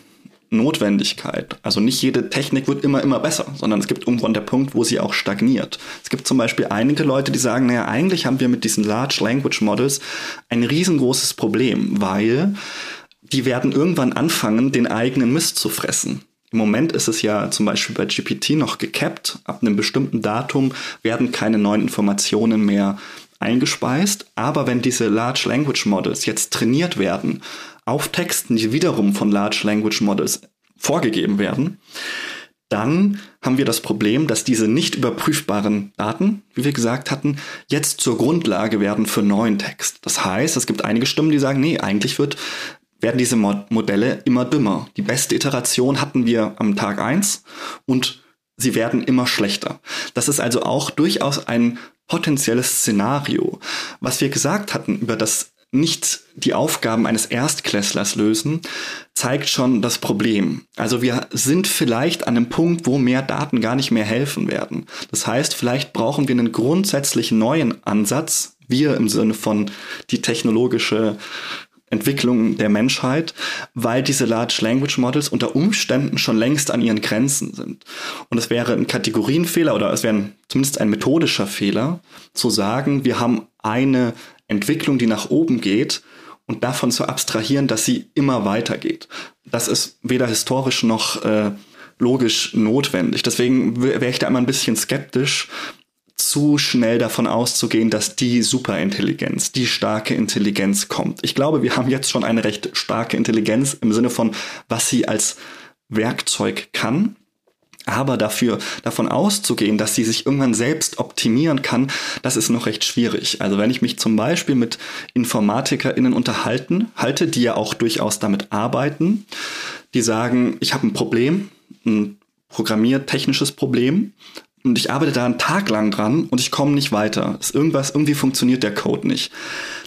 Notwendigkeit. Also nicht jede Technik wird immer, immer besser, sondern es gibt irgendwann der Punkt, wo sie auch stagniert. Es gibt zum Beispiel einige Leute, die sagen, naja, eigentlich haben wir mit diesen Large Language Models ein riesengroßes Problem, weil die werden irgendwann anfangen, den eigenen Mist zu fressen. Im Moment ist es ja zum Beispiel bei GPT noch gekappt. Ab einem bestimmten Datum werden keine neuen Informationen mehr eingespeist. Aber wenn diese Large Language Models jetzt trainiert werden auf Texten, die wiederum von Large Language Models vorgegeben werden, dann haben wir das Problem, dass diese nicht überprüfbaren Daten, wie wir gesagt hatten, jetzt zur Grundlage werden für neuen Text. Das heißt, es gibt einige Stimmen, die sagen, nee, eigentlich wird, werden diese Modelle immer dümmer. Die beste Iteration hatten wir am Tag eins und sie werden immer schlechter. Das ist also auch durchaus ein potenzielles Szenario. Was wir gesagt hatten über das nicht die Aufgaben eines Erstklässlers lösen, zeigt schon das Problem. Also wir sind vielleicht an einem Punkt, wo mehr Daten gar nicht mehr helfen werden. Das heißt, vielleicht brauchen wir einen grundsätzlich neuen Ansatz, wir im Sinne von die technologische Entwicklung der Menschheit, weil diese Large Language Models unter Umständen schon längst an ihren Grenzen sind. Und es wäre ein Kategorienfehler oder es wäre zumindest ein methodischer Fehler zu sagen, wir haben eine Entwicklung, die nach oben geht und davon zu abstrahieren, dass sie immer weitergeht. Das ist weder historisch noch äh, logisch notwendig. Deswegen wäre ich da immer ein bisschen skeptisch, zu schnell davon auszugehen, dass die Superintelligenz, die starke Intelligenz kommt. Ich glaube, wir haben jetzt schon eine recht starke Intelligenz im Sinne von, was sie als Werkzeug kann. Aber dafür, davon auszugehen, dass sie sich irgendwann selbst optimieren kann, das ist noch recht schwierig. Also wenn ich mich zum Beispiel mit InformatikerInnen unterhalten, halte, die ja auch durchaus damit arbeiten, die sagen, ich habe ein Problem, ein programmiertechnisches Problem und ich arbeite da einen Tag lang dran und ich komme nicht weiter. Ist irgendwas, irgendwie funktioniert der Code nicht.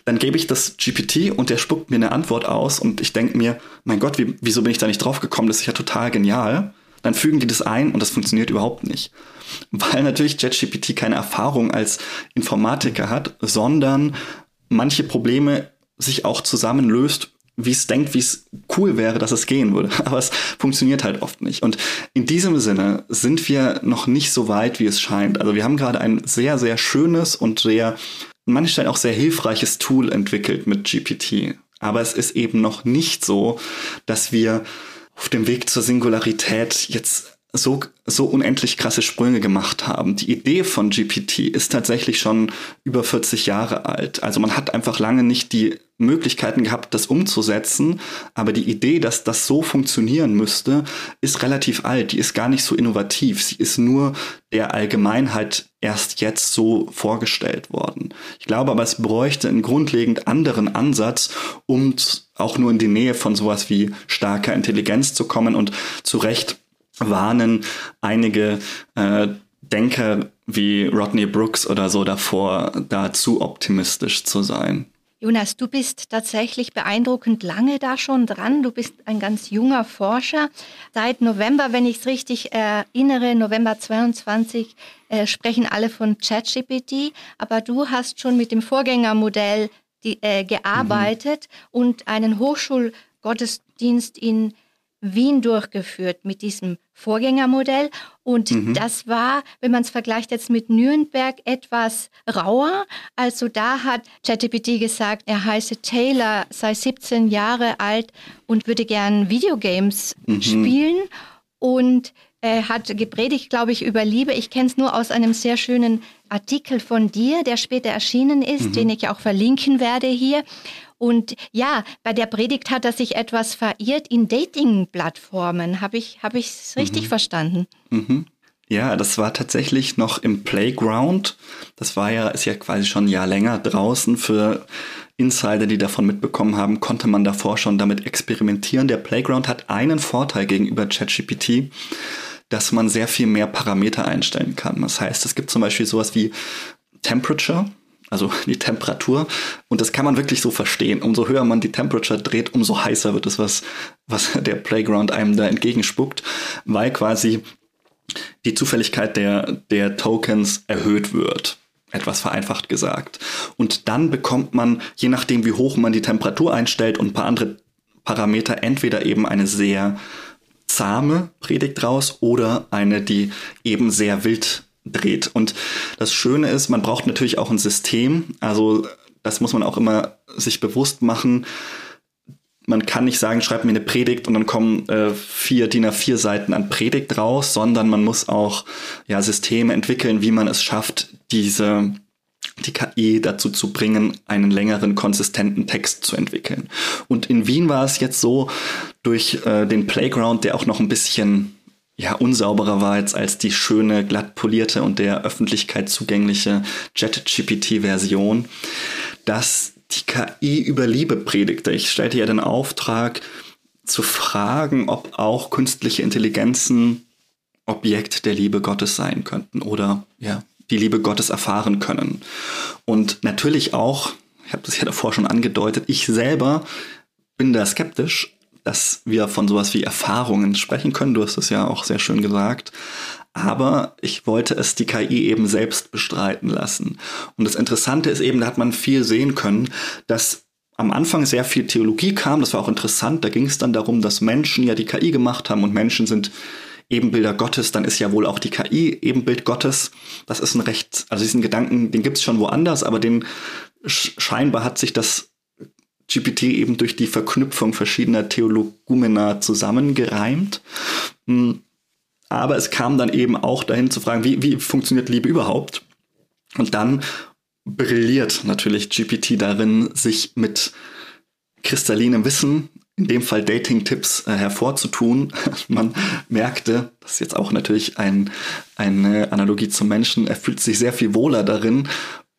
Dann gebe ich das GPT und der spuckt mir eine Antwort aus und ich denke mir, mein Gott, wie, wieso bin ich da nicht drauf gekommen? Das ist ja total genial. Dann fügen die das ein und das funktioniert überhaupt nicht. Weil natürlich JetGPT keine Erfahrung als Informatiker hat, sondern manche Probleme sich auch zusammenlöst, wie es denkt, wie es cool wäre, dass es gehen würde. Aber es funktioniert halt oft nicht. Und in diesem Sinne sind wir noch nicht so weit, wie es scheint. Also wir haben gerade ein sehr, sehr schönes und sehr, Stellen auch sehr hilfreiches Tool entwickelt mit GPT. Aber es ist eben noch nicht so, dass wir auf dem Weg zur Singularität jetzt so, so unendlich krasse Sprünge gemacht haben. Die Idee von GPT ist tatsächlich schon über 40 Jahre alt. Also man hat einfach lange nicht die Möglichkeiten gehabt, das umzusetzen. Aber die Idee, dass das so funktionieren müsste, ist relativ alt. Die ist gar nicht so innovativ. Sie ist nur der Allgemeinheit erst jetzt so vorgestellt worden. Ich glaube aber, es bräuchte einen grundlegend anderen Ansatz, um auch nur in die Nähe von sowas wie starker Intelligenz zu kommen und zu Recht warnen einige äh, Denker wie Rodney Brooks oder so davor, da zu optimistisch zu sein. Jonas, du bist tatsächlich beeindruckend lange da schon dran. Du bist ein ganz junger Forscher. Seit November, wenn ich es richtig erinnere, November 22, äh, sprechen alle von ChatGPT. Aber du hast schon mit dem Vorgängermodell die, äh, gearbeitet mhm. und einen Hochschulgottesdienst in Wien durchgeführt mit diesem Vorgängermodell. Und mhm. das war, wenn man es vergleicht jetzt mit Nürnberg, etwas rauer. Also da hat ChatGPT gesagt, er heiße Taylor, sei 17 Jahre alt und würde gern Videogames mhm. spielen. Und er hat gepredigt, glaube ich, über Liebe. Ich kenne es nur aus einem sehr schönen Artikel von dir, der später erschienen ist, mhm. den ich auch verlinken werde hier. Und ja, bei der Predigt hat er sich etwas verirrt in Dating-Plattformen. Habe ich es hab richtig mhm. verstanden? Mhm. Ja, das war tatsächlich noch im Playground. Das war ja, ist ja quasi schon ein Jahr länger draußen. Für Insider, die davon mitbekommen haben, konnte man davor schon damit experimentieren. Der Playground hat einen Vorteil gegenüber ChatGPT, dass man sehr viel mehr Parameter einstellen kann. Das heißt, es gibt zum Beispiel sowas wie Temperature also die Temperatur. Und das kann man wirklich so verstehen. Umso höher man die Temperature dreht, umso heißer wird es, was, was der Playground einem da entgegenspuckt, weil quasi die Zufälligkeit der, der Tokens erhöht wird. Etwas vereinfacht gesagt. Und dann bekommt man, je nachdem wie hoch man die Temperatur einstellt und ein paar andere Parameter, entweder eben eine sehr zahme Predigt raus oder eine, die eben sehr wild dreht. Und das Schöne ist, man braucht natürlich auch ein System. Also das muss man auch immer sich bewusst machen. Man kann nicht sagen, schreib mir eine Predigt und dann kommen äh, vier DIN A4 Seiten an Predigt raus, sondern man muss auch ja, Systeme entwickeln, wie man es schafft, diese die KI dazu zu bringen, einen längeren, konsistenten Text zu entwickeln. Und in Wien war es jetzt so, durch äh, den Playground, der auch noch ein bisschen ja, unsauberer war jetzt als die schöne, glatt polierte und der Öffentlichkeit zugängliche JetGPT-Version, dass die KI über Liebe predigte. Ich stellte ja den Auftrag zu fragen, ob auch künstliche Intelligenzen Objekt der Liebe Gottes sein könnten oder ja, die Liebe Gottes erfahren können. Und natürlich auch, ich habe das ja davor schon angedeutet, ich selber bin da skeptisch, dass wir von sowas wie Erfahrungen sprechen können. Du hast es ja auch sehr schön gesagt. Aber ich wollte es die KI eben selbst bestreiten lassen. Und das Interessante ist eben, da hat man viel sehen können, dass am Anfang sehr viel Theologie kam. Das war auch interessant. Da ging es dann darum, dass Menschen ja die KI gemacht haben und Menschen sind Ebenbilder Gottes, dann ist ja wohl auch die KI Ebenbild Gottes. Das ist ein recht, also diesen Gedanken, den gibt es schon woanders, aber den scheinbar hat sich das GPT eben durch die Verknüpfung verschiedener Theologumena zusammengereimt. Hm, aber es kam dann eben auch dahin zu fragen, wie, wie funktioniert Liebe überhaupt? Und dann brilliert natürlich GPT darin, sich mit kristallinem Wissen in dem Fall Dating-Tipps äh, hervorzutun. Man merkte, das ist jetzt auch natürlich ein, eine Analogie zum Menschen, er fühlt sich sehr viel wohler darin,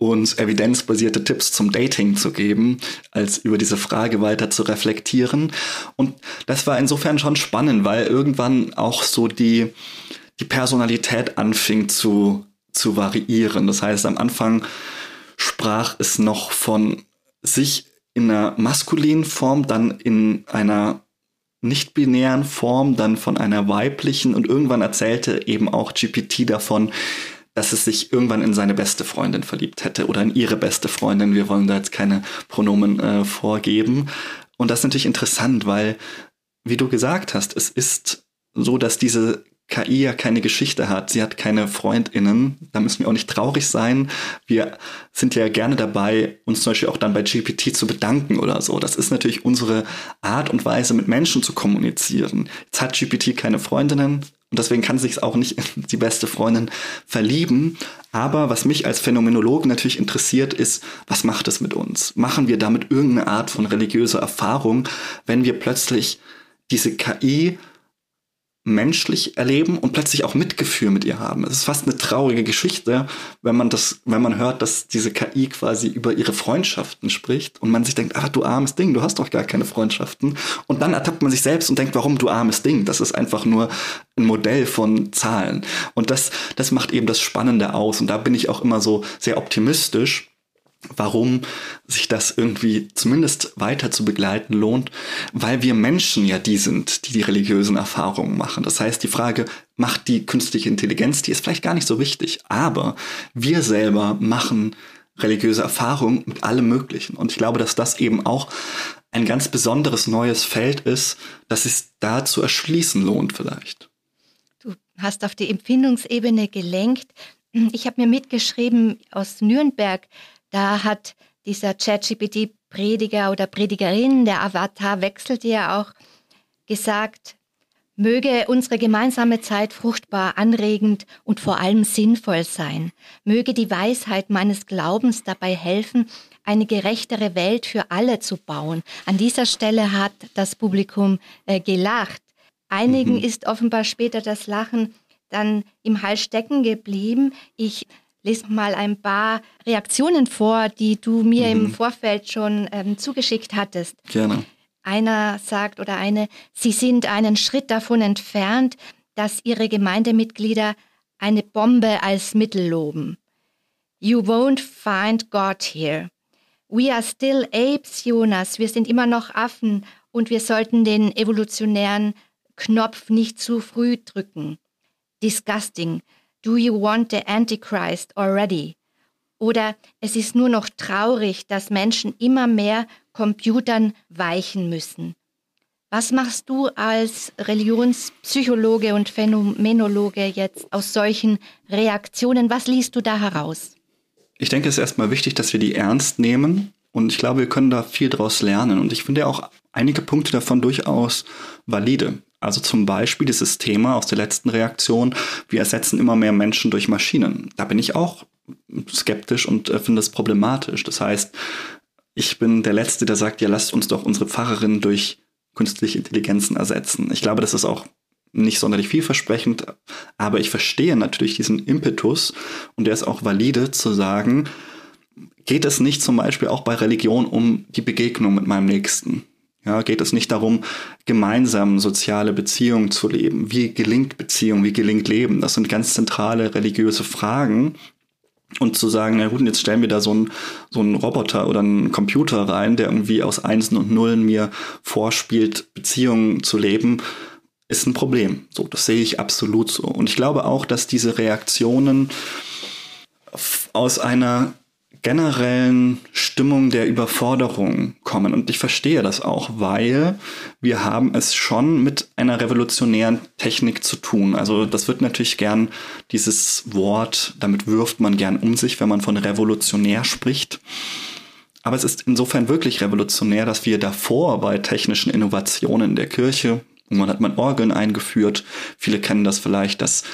uns evidenzbasierte Tipps zum Dating zu geben, als über diese Frage weiter zu reflektieren. Und das war insofern schon spannend, weil irgendwann auch so die, die Personalität anfing zu, zu variieren. Das heißt, am Anfang sprach es noch von sich in einer maskulinen Form, dann in einer nicht-binären Form, dann von einer weiblichen und irgendwann erzählte eben auch GPT davon, dass es sich irgendwann in seine beste Freundin verliebt hätte oder in ihre beste Freundin. Wir wollen da jetzt keine Pronomen äh, vorgeben. Und das ist natürlich interessant, weil, wie du gesagt hast, es ist so, dass diese KI ja keine Geschichte hat, sie hat keine FreundInnen, da müssen wir auch nicht traurig sein. Wir sind ja gerne dabei, uns zum Beispiel auch dann bei GPT zu bedanken oder so. Das ist natürlich unsere Art und Weise, mit Menschen zu kommunizieren. Jetzt hat GPT keine Freundinnen und deswegen kann sich auch nicht in die beste Freundin verlieben. Aber was mich als Phänomenologe natürlich interessiert, ist, was macht es mit uns? Machen wir damit irgendeine Art von religiöser Erfahrung, wenn wir plötzlich diese KI menschlich erleben und plötzlich auch Mitgefühl mit ihr haben. Es ist fast eine traurige Geschichte, wenn man das, wenn man hört, dass diese KI quasi über ihre Freundschaften spricht und man sich denkt, ah, du armes Ding, du hast doch gar keine Freundschaften. Und dann ertappt man sich selbst und denkt, warum du armes Ding? Das ist einfach nur ein Modell von Zahlen. Und das, das macht eben das Spannende aus. Und da bin ich auch immer so sehr optimistisch, warum sich das irgendwie zumindest weiter zu begleiten lohnt, weil wir Menschen ja die sind, die die religiösen Erfahrungen machen. Das heißt, die Frage, macht die künstliche Intelligenz, die ist vielleicht gar nicht so wichtig, aber wir selber machen religiöse Erfahrungen mit allem Möglichen. Und ich glaube, dass das eben auch ein ganz besonderes neues Feld ist, das es da zu erschließen lohnt vielleicht. Du hast auf die Empfindungsebene gelenkt. Ich habe mir mitgeschrieben aus Nürnberg, da hat dieser ChatGPT-Prediger oder Predigerin, der Avatar wechselt ja auch, gesagt, Möge unsere gemeinsame Zeit fruchtbar, anregend und vor allem sinnvoll sein. Möge die Weisheit meines Glaubens dabei helfen, eine gerechtere Welt für alle zu bauen. An dieser Stelle hat das Publikum äh, gelacht. Einigen mhm. ist offenbar später das Lachen dann im Hals stecken geblieben. Ich lese mal ein paar Reaktionen vor, die du mir mhm. im Vorfeld schon ähm, zugeschickt hattest. Gerne. Einer sagt oder eine, sie sind einen Schritt davon entfernt, dass ihre Gemeindemitglieder eine Bombe als Mittel loben. You won't find God here. We are still apes, Jonas. Wir sind immer noch Affen und wir sollten den evolutionären Knopf nicht zu früh drücken. Disgusting. Do you want the Antichrist already? Oder es ist nur noch traurig, dass Menschen immer mehr Computern weichen müssen. Was machst du als Religionspsychologe und Phänomenologe jetzt aus solchen Reaktionen? Was liest du da heraus? Ich denke, es ist erstmal wichtig, dass wir die ernst nehmen. Und ich glaube, wir können da viel draus lernen. Und ich finde auch einige Punkte davon durchaus valide. Also zum Beispiel dieses Thema aus der letzten Reaktion, wir ersetzen immer mehr Menschen durch Maschinen. Da bin ich auch skeptisch und äh, finde es problematisch. Das heißt, ich bin der Letzte, der sagt, ja, lasst uns doch unsere Pfarrerin durch künstliche Intelligenzen ersetzen. Ich glaube, das ist auch nicht sonderlich vielversprechend, aber ich verstehe natürlich diesen Impetus und der ist auch valide zu sagen, geht es nicht zum Beispiel auch bei Religion um die Begegnung mit meinem Nächsten? Ja, geht es nicht darum, gemeinsam soziale Beziehungen zu leben? Wie gelingt Beziehung? Wie gelingt Leben? Das sind ganz zentrale religiöse Fragen, und zu sagen, na gut, jetzt stellen wir da so einen, so einen Roboter oder einen Computer rein, der irgendwie aus Einsen und Nullen mir vorspielt, Beziehungen zu leben, ist ein Problem. So, das sehe ich absolut so. Und ich glaube auch, dass diese Reaktionen aus einer generellen Stimmung der Überforderung kommen. Und ich verstehe das auch, weil wir haben es schon mit einer revolutionären Technik zu tun. Also das wird natürlich gern dieses Wort, damit wirft man gern um sich, wenn man von revolutionär spricht. Aber es ist insofern wirklich revolutionär, dass wir davor bei technischen Innovationen in der Kirche, irgendwann hat man Orgeln eingeführt, viele kennen das vielleicht, dass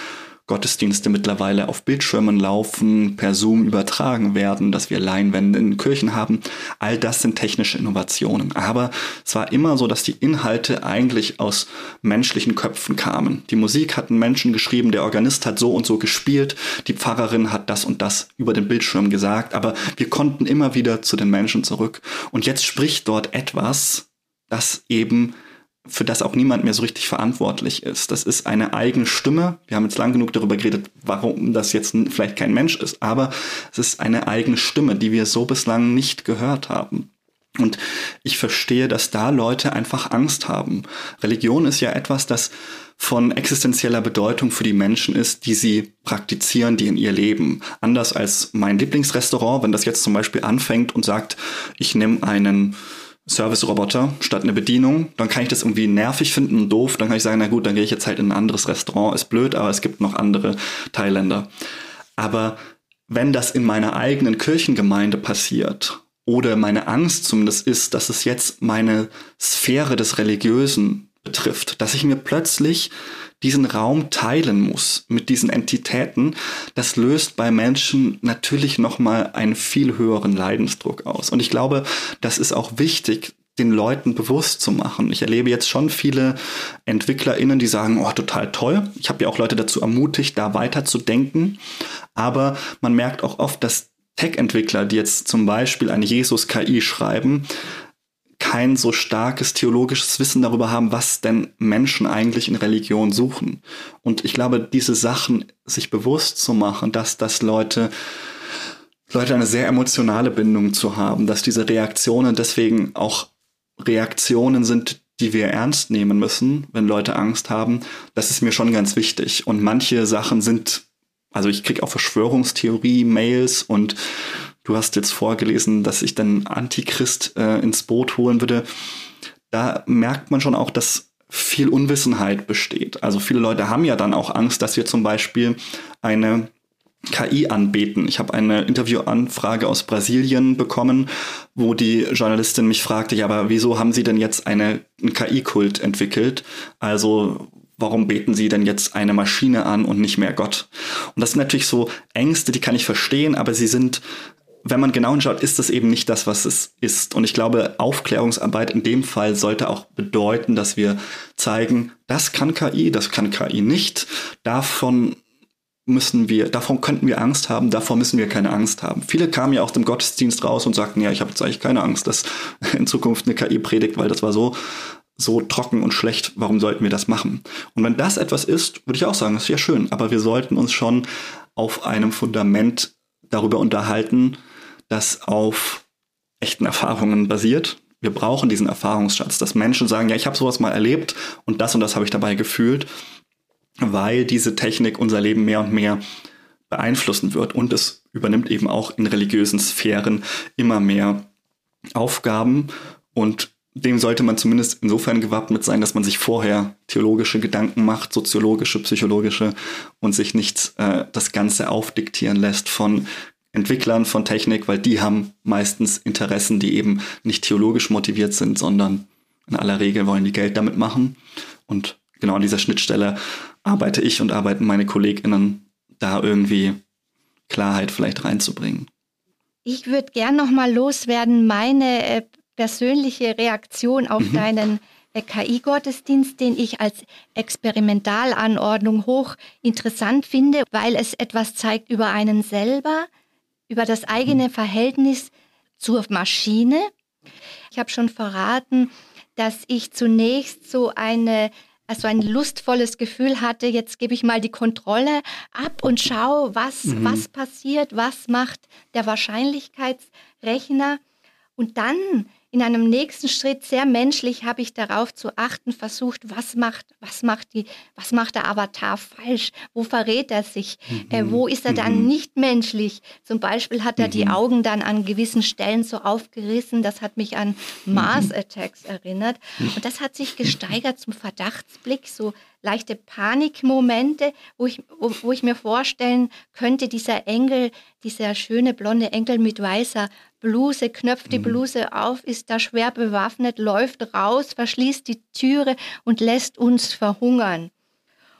Gottesdienste mittlerweile auf Bildschirmen laufen, per Zoom übertragen werden, dass wir Leinwände in Kirchen haben. All das sind technische Innovationen. Aber es war immer so, dass die Inhalte eigentlich aus menschlichen Köpfen kamen. Die Musik hatten Menschen geschrieben, der Organist hat so und so gespielt, die Pfarrerin hat das und das über den Bildschirm gesagt, aber wir konnten immer wieder zu den Menschen zurück. Und jetzt spricht dort etwas, das eben für das auch niemand mehr so richtig verantwortlich ist. Das ist eine eigene Stimme. Wir haben jetzt lang genug darüber geredet, warum das jetzt vielleicht kein Mensch ist, aber es ist eine eigene Stimme, die wir so bislang nicht gehört haben. Und ich verstehe, dass da Leute einfach Angst haben. Religion ist ja etwas, das von existenzieller Bedeutung für die Menschen ist, die sie praktizieren, die in ihr leben. Anders als mein Lieblingsrestaurant, wenn das jetzt zum Beispiel anfängt und sagt, ich nehme einen Service-Roboter statt eine Bedienung, dann kann ich das irgendwie nervig finden und doof. Dann kann ich sagen, na gut, dann gehe ich jetzt halt in ein anderes Restaurant. Ist blöd, aber es gibt noch andere Thailänder. Aber wenn das in meiner eigenen Kirchengemeinde passiert oder meine Angst zumindest ist, dass es jetzt meine Sphäre des Religiösen betrifft, dass ich mir plötzlich diesen Raum teilen muss mit diesen Entitäten, das löst bei Menschen natürlich nochmal einen viel höheren Leidensdruck aus. Und ich glaube, das ist auch wichtig, den Leuten bewusst zu machen. Ich erlebe jetzt schon viele EntwicklerInnen, die sagen, oh, total toll. Ich habe ja auch Leute dazu ermutigt, da weiter zu denken. Aber man merkt auch oft, dass Tech-Entwickler, die jetzt zum Beispiel eine Jesus-KI schreiben, kein so starkes theologisches Wissen darüber haben, was denn Menschen eigentlich in Religion suchen. Und ich glaube, diese Sachen sich bewusst zu machen, dass das Leute Leute eine sehr emotionale Bindung zu haben, dass diese Reaktionen deswegen auch Reaktionen sind, die wir ernst nehmen müssen, wenn Leute Angst haben, das ist mir schon ganz wichtig. Und manche Sachen sind, also ich kriege auch Verschwörungstheorie-Mails und du hast jetzt vorgelesen, dass ich dann Antichrist äh, ins Boot holen würde. Da merkt man schon auch, dass viel Unwissenheit besteht. Also viele Leute haben ja dann auch Angst, dass wir zum Beispiel eine KI anbeten. Ich habe eine Interviewanfrage aus Brasilien bekommen, wo die Journalistin mich fragte, ja, aber wieso haben Sie denn jetzt eine, einen KI-Kult entwickelt? Also warum beten Sie denn jetzt eine Maschine an und nicht mehr Gott? Und das sind natürlich so Ängste, die kann ich verstehen, aber sie sind wenn man genau hinschaut, ist das eben nicht das, was es ist. Und ich glaube, Aufklärungsarbeit in dem Fall sollte auch bedeuten, dass wir zeigen, das kann KI, das kann KI nicht. Davon müssen wir, davon könnten wir Angst haben, davor müssen wir keine Angst haben. Viele kamen ja aus dem Gottesdienst raus und sagten, ja, ich habe jetzt eigentlich keine Angst, dass in Zukunft eine KI predigt, weil das war so so trocken und schlecht, warum sollten wir das machen? Und wenn das etwas ist, würde ich auch sagen, das ist ja schön, aber wir sollten uns schon auf einem Fundament darüber unterhalten, das auf echten Erfahrungen basiert. Wir brauchen diesen Erfahrungsschatz, dass Menschen sagen, ja, ich habe sowas mal erlebt und das und das habe ich dabei gefühlt, weil diese Technik unser Leben mehr und mehr beeinflussen wird und es übernimmt eben auch in religiösen Sphären immer mehr Aufgaben und dem sollte man zumindest insofern gewappnet sein, dass man sich vorher theologische Gedanken macht, soziologische, psychologische und sich nicht äh, das Ganze aufdiktieren lässt von Entwicklern von Technik, weil die haben meistens Interessen, die eben nicht theologisch motiviert sind, sondern in aller Regel wollen die Geld damit machen. Und genau an dieser Schnittstelle arbeite ich und arbeiten meine KollegInnen da irgendwie Klarheit vielleicht reinzubringen. Ich würde gern noch mal loswerden meine äh, persönliche Reaktion auf mhm. deinen äh, KI-Gottesdienst, den ich als Experimentalanordnung hoch interessant finde, weil es etwas zeigt über einen selber, über das eigene mhm. Verhältnis zur Maschine. Ich habe schon verraten, dass ich zunächst so eine also ein lustvolles Gefühl hatte, jetzt gebe ich mal die Kontrolle ab und schaue, was, mhm. was passiert, was macht der Wahrscheinlichkeitsrechner. Und dann in einem nächsten Schritt sehr menschlich habe ich darauf zu achten versucht, was macht, was macht die, was macht der Avatar falsch? Wo verrät er sich? Mhm. Äh, wo ist er dann mhm. nicht menschlich? Zum Beispiel hat er mhm. die Augen dann an gewissen Stellen so aufgerissen. Das hat mich an Mars Attacks erinnert. Mhm. Und das hat sich gesteigert zum Verdachtsblick, so leichte Panikmomente, wo ich, wo, wo ich mir vorstellen könnte, dieser Engel, dieser schöne blonde Engel mit weißer Bluse, knöpft die mhm. Bluse auf, ist da schwer bewaffnet, läuft raus, verschließt die Türe und lässt uns verhungern.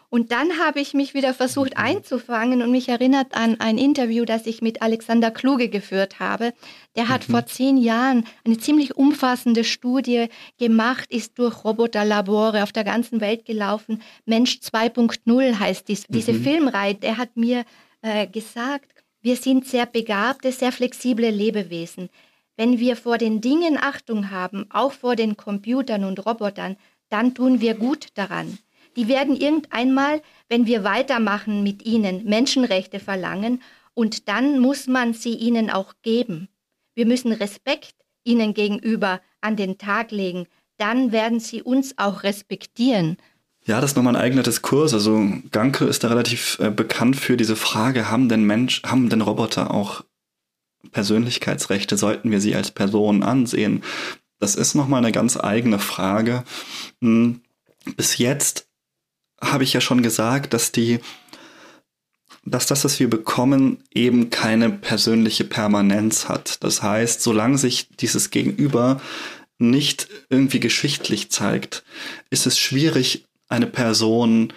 Und dann habe ich mich wieder versucht mhm. einzufangen und mich erinnert an ein Interview, das ich mit Alexander Kluge geführt habe. Der hat mhm. vor zehn Jahren eine ziemlich umfassende Studie gemacht, ist durch Roboterlabore auf der ganzen Welt gelaufen. Mensch 2.0 heißt dies, diese mhm. Filmreihe. Er hat mir äh, gesagt, wir sind sehr begabte, sehr flexible Lebewesen. Wenn wir vor den Dingen Achtung haben, auch vor den Computern und Robotern, dann tun wir gut daran. Die werden irgendeinmal, wenn wir weitermachen mit ihnen, Menschenrechte verlangen und dann muss man sie ihnen auch geben. Wir müssen Respekt ihnen gegenüber an den Tag legen, dann werden sie uns auch respektieren. Ja, das ist nochmal ein eigener Diskurs. Also Ganke ist da relativ äh, bekannt für diese Frage, haben denn Mensch, haben denn Roboter auch Persönlichkeitsrechte? Sollten wir sie als Personen ansehen? Das ist nochmal eine ganz eigene Frage. Hm, bis jetzt habe ich ja schon gesagt, dass die, dass das, was wir bekommen, eben keine persönliche Permanenz hat. Das heißt, solange sich dieses Gegenüber nicht irgendwie geschichtlich zeigt, ist es schwierig, eine Person,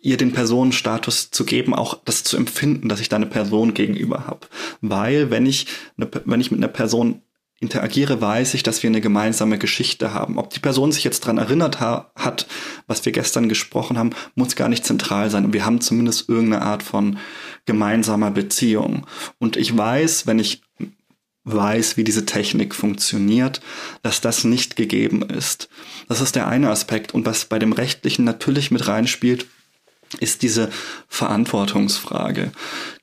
ihr den Personenstatus zu geben, auch das zu empfinden, dass ich da eine Person gegenüber habe. Weil wenn ich, eine, wenn ich mit einer Person interagiere, weiß ich, dass wir eine gemeinsame Geschichte haben. Ob die Person sich jetzt dran erinnert ha hat, was wir gestern gesprochen haben, muss gar nicht zentral sein. Wir haben zumindest irgendeine Art von gemeinsamer Beziehung. Und ich weiß, wenn ich weiß, wie diese Technik funktioniert, dass das nicht gegeben ist. Das ist der eine Aspekt. Und was bei dem Rechtlichen natürlich mit reinspielt, ist diese Verantwortungsfrage.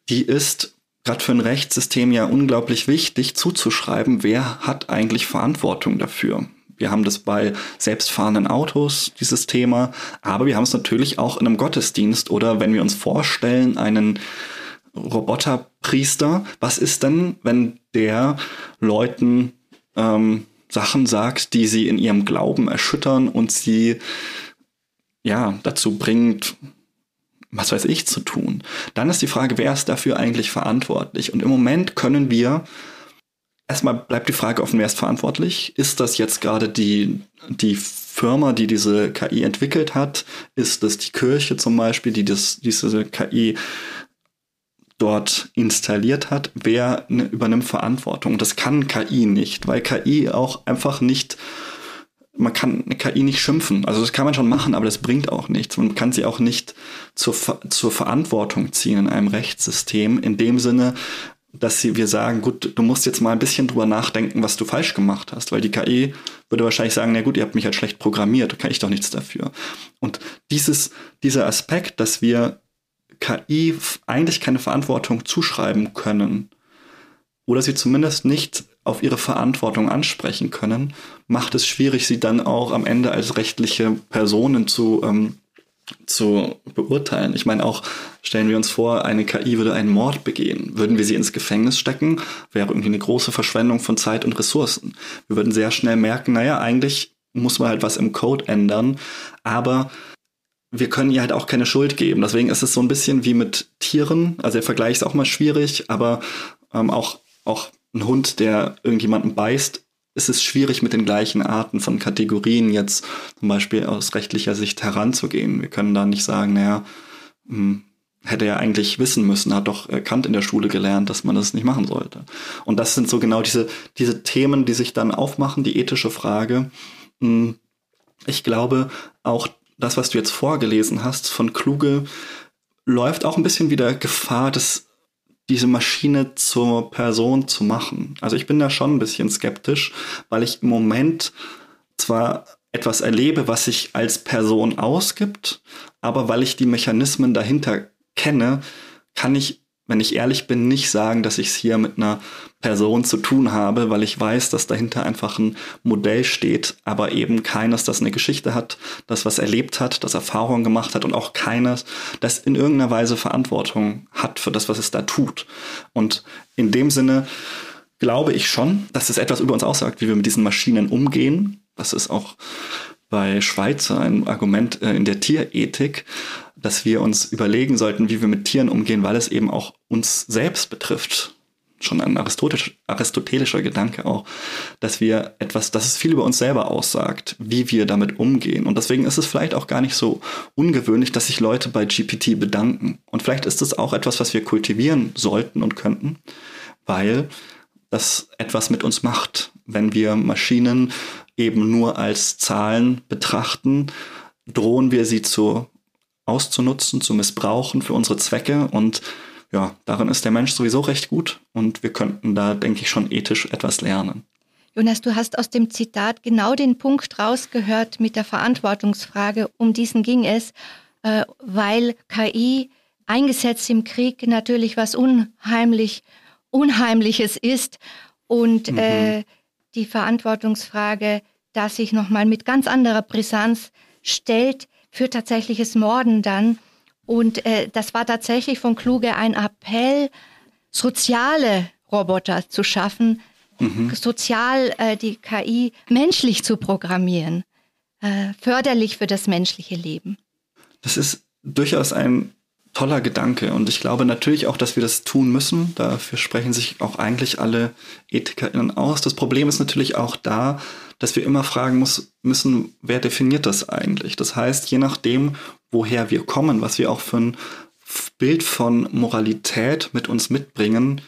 Die ist gerade für ein Rechtssystem ja unglaublich wichtig zuzuschreiben, wer hat eigentlich Verantwortung dafür. Wir haben das bei selbstfahrenden Autos, dieses Thema, aber wir haben es natürlich auch in einem Gottesdienst oder wenn wir uns vorstellen, einen Roboterpriester, was ist denn, wenn der Leuten ähm, Sachen sagt, die sie in ihrem Glauben erschüttern und sie ja dazu bringt, was weiß ich, zu tun. Dann ist die Frage, wer ist dafür eigentlich verantwortlich? Und im Moment können wir, erstmal bleibt die Frage offen, wer ist verantwortlich? Ist das jetzt gerade die, die Firma, die diese KI entwickelt hat? Ist das die Kirche zum Beispiel, die das, diese KI dort installiert hat? Wer ne, übernimmt Verantwortung? Das kann KI nicht, weil KI auch einfach nicht man kann eine KI nicht schimpfen. Also das kann man schon machen, aber das bringt auch nichts. Man kann sie auch nicht zur, zur Verantwortung ziehen in einem Rechtssystem, in dem Sinne, dass sie, wir sagen, gut, du musst jetzt mal ein bisschen drüber nachdenken, was du falsch gemacht hast, weil die KI würde wahrscheinlich sagen, na gut, ihr habt mich halt schlecht programmiert, da kann ich doch nichts dafür. Und dieses, dieser Aspekt, dass wir KI eigentlich keine Verantwortung zuschreiben können, oder sie zumindest nicht auf ihre Verantwortung ansprechen können, macht es schwierig, sie dann auch am Ende als rechtliche Personen zu ähm, zu beurteilen. Ich meine auch, stellen wir uns vor, eine KI würde einen Mord begehen. Würden wir sie ins Gefängnis stecken, wäre irgendwie eine große Verschwendung von Zeit und Ressourcen. Wir würden sehr schnell merken, naja, eigentlich muss man halt was im Code ändern, aber wir können ihr halt auch keine Schuld geben. Deswegen ist es so ein bisschen wie mit Tieren. Also der Vergleich ist auch mal schwierig, aber ähm, auch, auch ein Hund, der irgendjemanden beißt, ist es schwierig, mit den gleichen Arten von Kategorien jetzt zum Beispiel aus rechtlicher Sicht heranzugehen. Wir können da nicht sagen, naja, hm, hätte er eigentlich wissen müssen, hat doch Kant in der Schule gelernt, dass man das nicht machen sollte. Und das sind so genau diese, diese Themen, die sich dann aufmachen, die ethische Frage. Hm, ich glaube, auch das, was du jetzt vorgelesen hast von Kluge, läuft auch ein bisschen wieder Gefahr, das diese Maschine zur Person zu machen. Also ich bin da schon ein bisschen skeptisch, weil ich im Moment zwar etwas erlebe, was sich als Person ausgibt, aber weil ich die Mechanismen dahinter kenne, kann ich wenn ich ehrlich bin, nicht sagen, dass ich es hier mit einer Person zu tun habe, weil ich weiß, dass dahinter einfach ein Modell steht, aber eben keines, das eine Geschichte hat, das was erlebt hat, das Erfahrungen gemacht hat und auch keines, das in irgendeiner Weise Verantwortung hat für das, was es da tut. Und in dem Sinne glaube ich schon, dass es etwas über uns aussagt, wie wir mit diesen Maschinen umgehen. Das ist auch bei Schweizer ein Argument äh, in der Tierethik, dass wir uns überlegen sollten, wie wir mit Tieren umgehen, weil es eben auch uns selbst betrifft. Schon ein aristotelisch, aristotelischer Gedanke auch, dass wir etwas, dass es viel über uns selber aussagt, wie wir damit umgehen. Und deswegen ist es vielleicht auch gar nicht so ungewöhnlich, dass sich Leute bei GPT bedanken. Und vielleicht ist es auch etwas, was wir kultivieren sollten und könnten, weil das etwas mit uns macht, wenn wir Maschinen eben nur als Zahlen betrachten, drohen wir sie zu auszunutzen, zu missbrauchen für unsere Zwecke und ja, darin ist der Mensch sowieso recht gut und wir könnten da, denke ich, schon ethisch etwas lernen. Jonas, du hast aus dem Zitat genau den Punkt rausgehört mit der Verantwortungsfrage. Um diesen ging es, äh, weil KI eingesetzt im Krieg natürlich was unheimlich, Unheimliches ist und mhm. äh, die Verantwortungsfrage, dass sich nochmal mit ganz anderer Brisanz stellt für tatsächliches Morden dann. Und äh, das war tatsächlich von Kluge ein Appell, soziale Roboter zu schaffen, mhm. sozial äh, die KI menschlich zu programmieren, äh, förderlich für das menschliche Leben. Das ist durchaus ein toller Gedanke und ich glaube natürlich auch, dass wir das tun müssen. Dafür sprechen sich auch eigentlich alle EthikerInnen aus. Das Problem ist natürlich auch da, dass wir immer fragen muss, müssen, wer definiert das eigentlich? Das heißt, je nachdem, woher wir kommen, was wir auch für ein Bild von Moralität mit uns mitbringen,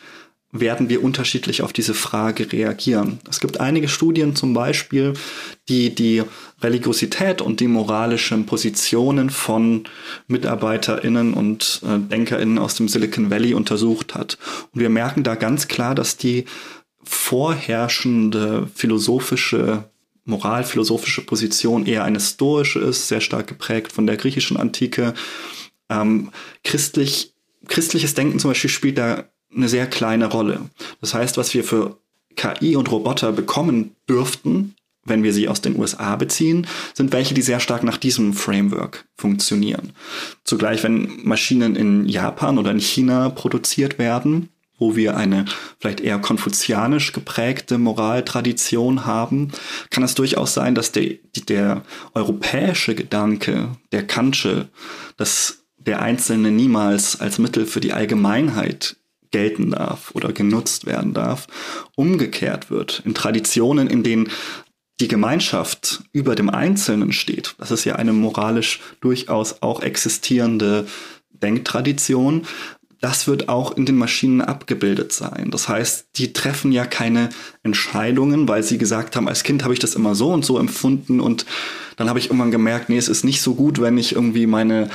werden wir unterschiedlich auf diese Frage reagieren. Es gibt einige Studien zum Beispiel, die die Religiosität und die moralischen Positionen von MitarbeiterInnen und äh, DenkerInnen aus dem Silicon Valley untersucht hat. Und wir merken da ganz klar, dass die vorherrschende philosophische moralphilosophische Position eher eine stoische ist, sehr stark geprägt von der griechischen Antike. Ähm, christlich, christliches Denken zum Beispiel spielt da eine sehr kleine Rolle. Das heißt, was wir für KI und Roboter bekommen dürften, wenn wir sie aus den USA beziehen, sind welche, die sehr stark nach diesem Framework funktionieren. Zugleich, wenn Maschinen in Japan oder in China produziert werden, wo wir eine vielleicht eher konfuzianisch geprägte Moraltradition haben, kann es durchaus sein, dass der, der europäische Gedanke, der Kantsche, dass der Einzelne niemals als Mittel für die Allgemeinheit gelten darf oder genutzt werden darf, umgekehrt wird. In Traditionen, in denen die Gemeinschaft über dem Einzelnen steht, das ist ja eine moralisch durchaus auch existierende Denktradition, das wird auch in den Maschinen abgebildet sein. Das heißt, die treffen ja keine Entscheidungen, weil sie gesagt haben, als Kind habe ich das immer so und so empfunden und dann habe ich irgendwann gemerkt, nee, es ist nicht so gut, wenn ich irgendwie meine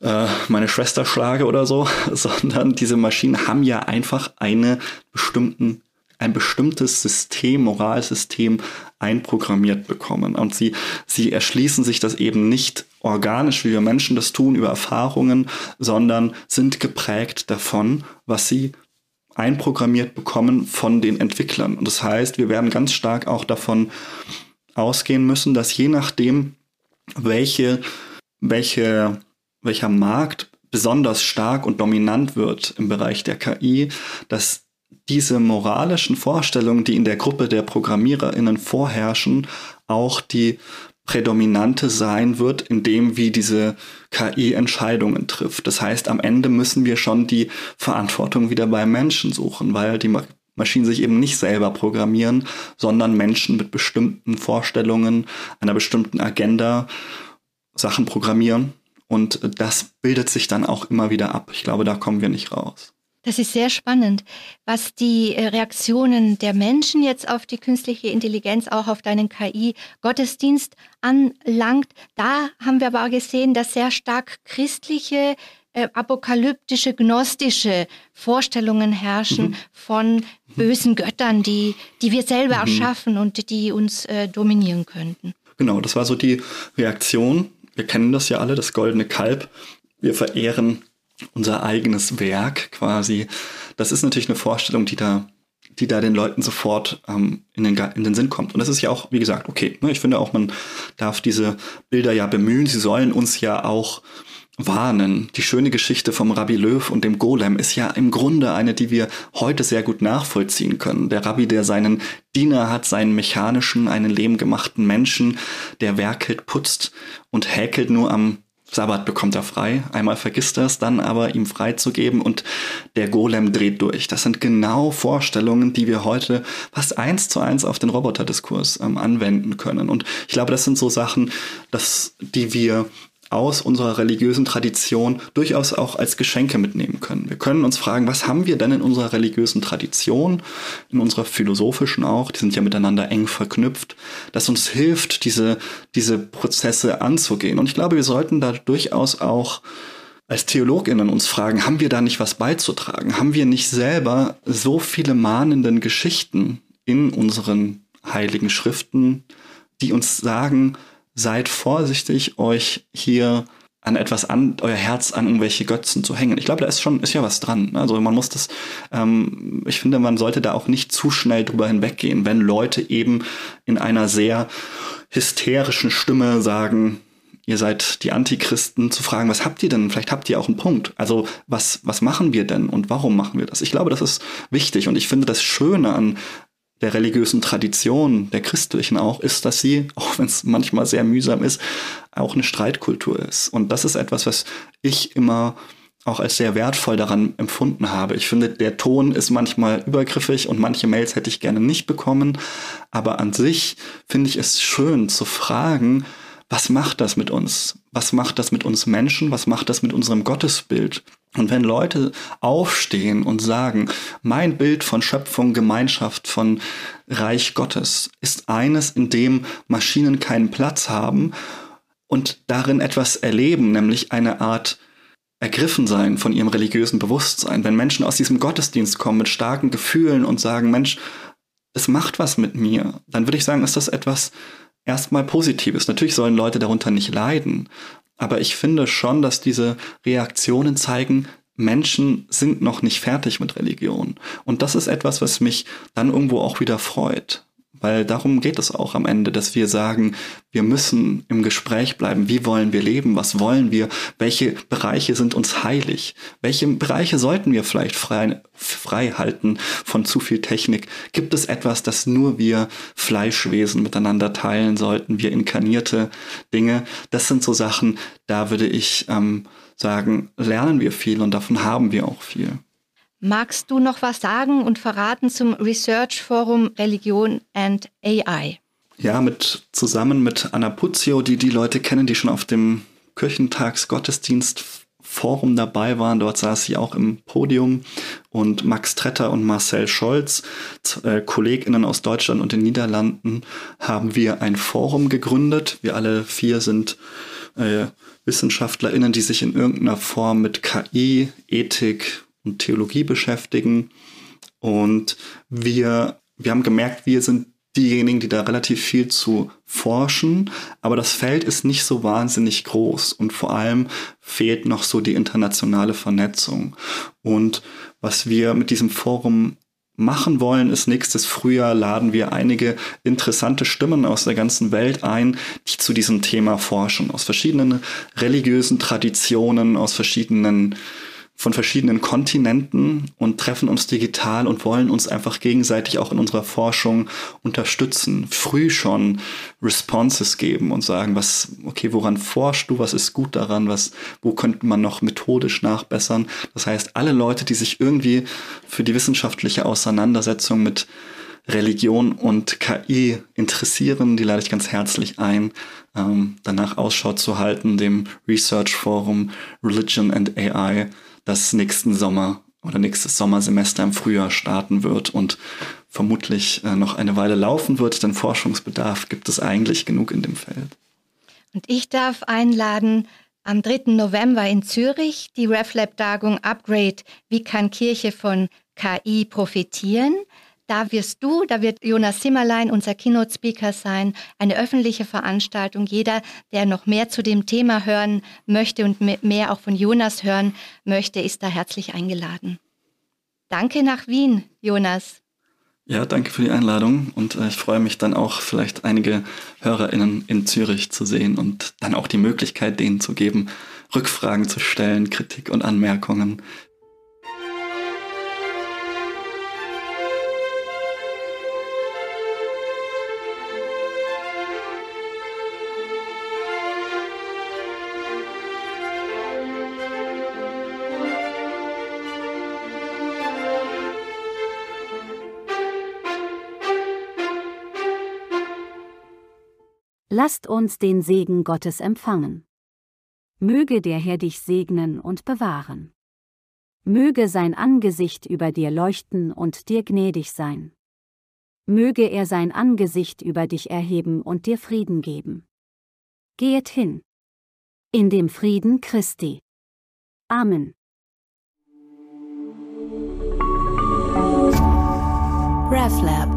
äh, meine Schwester schlage oder so, sondern diese Maschinen haben ja einfach eine bestimmten ein bestimmtes System, Moralsystem einprogrammiert bekommen. Und sie, sie erschließen sich das eben nicht organisch, wie wir Menschen das tun, über Erfahrungen, sondern sind geprägt davon, was sie einprogrammiert bekommen von den Entwicklern. Und das heißt, wir werden ganz stark auch davon ausgehen müssen, dass je nachdem, welche welche, welcher Markt besonders stark und dominant wird im Bereich der KI, dass diese moralischen Vorstellungen, die in der Gruppe der ProgrammiererInnen vorherrschen, auch die prädominante sein wird, in dem wie diese KI Entscheidungen trifft. Das heißt, am Ende müssen wir schon die Verantwortung wieder beim Menschen suchen, weil die Maschinen sich eben nicht selber programmieren, sondern Menschen mit bestimmten Vorstellungen, einer bestimmten Agenda Sachen programmieren. Und das bildet sich dann auch immer wieder ab. Ich glaube, da kommen wir nicht raus. Das ist sehr spannend, was die äh, Reaktionen der Menschen jetzt auf die künstliche Intelligenz, auch auf deinen KI-Gottesdienst anlangt. Da haben wir aber gesehen, dass sehr stark christliche, äh, apokalyptische, gnostische Vorstellungen herrschen mhm. von bösen Göttern, die, die wir selber mhm. erschaffen und die uns äh, dominieren könnten. Genau, das war so die Reaktion. Wir kennen das ja alle, das goldene Kalb. Wir verehren unser eigenes Werk quasi. Das ist natürlich eine Vorstellung, die da, die da den Leuten sofort ähm, in, den, in den Sinn kommt. Und das ist ja auch, wie gesagt, okay. Ne? Ich finde auch, man darf diese Bilder ja bemühen. Sie sollen uns ja auch warnen. Die schöne Geschichte vom Rabbi Löw und dem Golem ist ja im Grunde eine, die wir heute sehr gut nachvollziehen können. Der Rabbi, der seinen Diener hat, seinen mechanischen, einen lehmgemachten Menschen, der werkelt, putzt und häkelt nur am Sabbat bekommt er frei. Einmal vergisst er es, dann aber ihm freizugeben und der Golem dreht durch. Das sind genau Vorstellungen, die wir heute fast eins zu eins auf den Roboterdiskurs ähm, anwenden können. Und ich glaube, das sind so Sachen, dass, die wir aus unserer religiösen Tradition durchaus auch als Geschenke mitnehmen können. Wir können uns fragen, was haben wir denn in unserer religiösen Tradition, in unserer philosophischen auch, die sind ja miteinander eng verknüpft, das uns hilft, diese, diese Prozesse anzugehen. Und ich glaube, wir sollten da durchaus auch als Theologinnen uns fragen, haben wir da nicht was beizutragen? Haben wir nicht selber so viele mahnenden Geschichten in unseren heiligen Schriften, die uns sagen, seid vorsichtig, euch hier an etwas an, euer Herz an irgendwelche Götzen zu hängen. Ich glaube, da ist schon, ist ja was dran. Also man muss das, ähm, ich finde, man sollte da auch nicht zu schnell drüber hinweggehen, wenn Leute eben in einer sehr hysterischen Stimme sagen, ihr seid die Antichristen, zu fragen, was habt ihr denn? Vielleicht habt ihr auch einen Punkt. Also was, was machen wir denn und warum machen wir das? Ich glaube, das ist wichtig und ich finde das Schöne an der religiösen Tradition, der christlichen auch, ist, dass sie, auch wenn es manchmal sehr mühsam ist, auch eine Streitkultur ist. Und das ist etwas, was ich immer auch als sehr wertvoll daran empfunden habe. Ich finde, der Ton ist manchmal übergriffig und manche Mails hätte ich gerne nicht bekommen. Aber an sich finde ich es schön zu fragen, was macht das mit uns? Was macht das mit uns Menschen? Was macht das mit unserem Gottesbild? Und wenn Leute aufstehen und sagen, mein Bild von Schöpfung, Gemeinschaft, von Reich Gottes ist eines, in dem Maschinen keinen Platz haben und darin etwas erleben, nämlich eine Art ergriffen sein von ihrem religiösen Bewusstsein. Wenn Menschen aus diesem Gottesdienst kommen mit starken Gefühlen und sagen, Mensch, es macht was mit mir, dann würde ich sagen, ist das etwas erstmal Positives. Natürlich sollen Leute darunter nicht leiden, aber ich finde schon, dass diese Reaktionen zeigen, Menschen sind noch nicht fertig mit Religion. Und das ist etwas, was mich dann irgendwo auch wieder freut. Weil darum geht es auch am Ende, dass wir sagen, wir müssen im Gespräch bleiben. Wie wollen wir leben? Was wollen wir? Welche Bereiche sind uns heilig? Welche Bereiche sollten wir vielleicht frei, frei halten von zu viel Technik? Gibt es etwas, das nur wir Fleischwesen miteinander teilen sollten? Wir inkarnierte Dinge? Das sind so Sachen, da würde ich ähm, sagen, lernen wir viel und davon haben wir auch viel. Magst du noch was sagen und verraten zum Research Forum Religion and AI? Ja, mit, zusammen mit Anna Puzio, die die Leute kennen, die schon auf dem Kirchentagsgottesdienst Forum dabei waren. Dort saß sie auch im Podium. Und Max Tretter und Marcel Scholz, äh, KollegInnen aus Deutschland und den Niederlanden, haben wir ein Forum gegründet. Wir alle vier sind äh, WissenschaftlerInnen, die sich in irgendeiner Form mit KI, Ethik, und Theologie beschäftigen. Und wir, wir haben gemerkt, wir sind diejenigen, die da relativ viel zu forschen, aber das Feld ist nicht so wahnsinnig groß und vor allem fehlt noch so die internationale Vernetzung. Und was wir mit diesem Forum machen wollen, ist nächstes Frühjahr laden wir einige interessante Stimmen aus der ganzen Welt ein, die zu diesem Thema forschen, aus verschiedenen religiösen Traditionen, aus verschiedenen von verschiedenen Kontinenten und treffen uns digital und wollen uns einfach gegenseitig auch in unserer Forschung unterstützen, früh schon Responses geben und sagen, was, okay, woran forschst du, was ist gut daran, was, wo könnte man noch methodisch nachbessern. Das heißt, alle Leute, die sich irgendwie für die wissenschaftliche Auseinandersetzung mit Religion und KI interessieren, die lade ich ganz herzlich ein, ähm, danach Ausschau zu halten, dem Research Forum Religion and AI das nächsten Sommer oder nächstes Sommersemester im Frühjahr starten wird und vermutlich äh, noch eine Weile laufen wird, denn Forschungsbedarf gibt es eigentlich genug in dem Feld. Und ich darf einladen, am 3. November in Zürich die RefLab-Tagung Upgrade, wie kann Kirche von KI profitieren? Da wirst du, da wird Jonas Zimmerlein unser Keynote-Speaker sein, eine öffentliche Veranstaltung. Jeder, der noch mehr zu dem Thema hören möchte und mehr auch von Jonas hören möchte, ist da herzlich eingeladen. Danke nach Wien, Jonas. Ja, danke für die Einladung und äh, ich freue mich dann auch vielleicht einige HörerInnen in Zürich zu sehen und dann auch die Möglichkeit denen zu geben, Rückfragen zu stellen, Kritik und Anmerkungen. Lasst uns den Segen Gottes empfangen. Möge der Herr dich segnen und bewahren. Möge sein Angesicht über dir leuchten und dir gnädig sein. Möge er sein Angesicht über dich erheben und dir Frieden geben. Gehet hin. In dem Frieden Christi. Amen. RefLab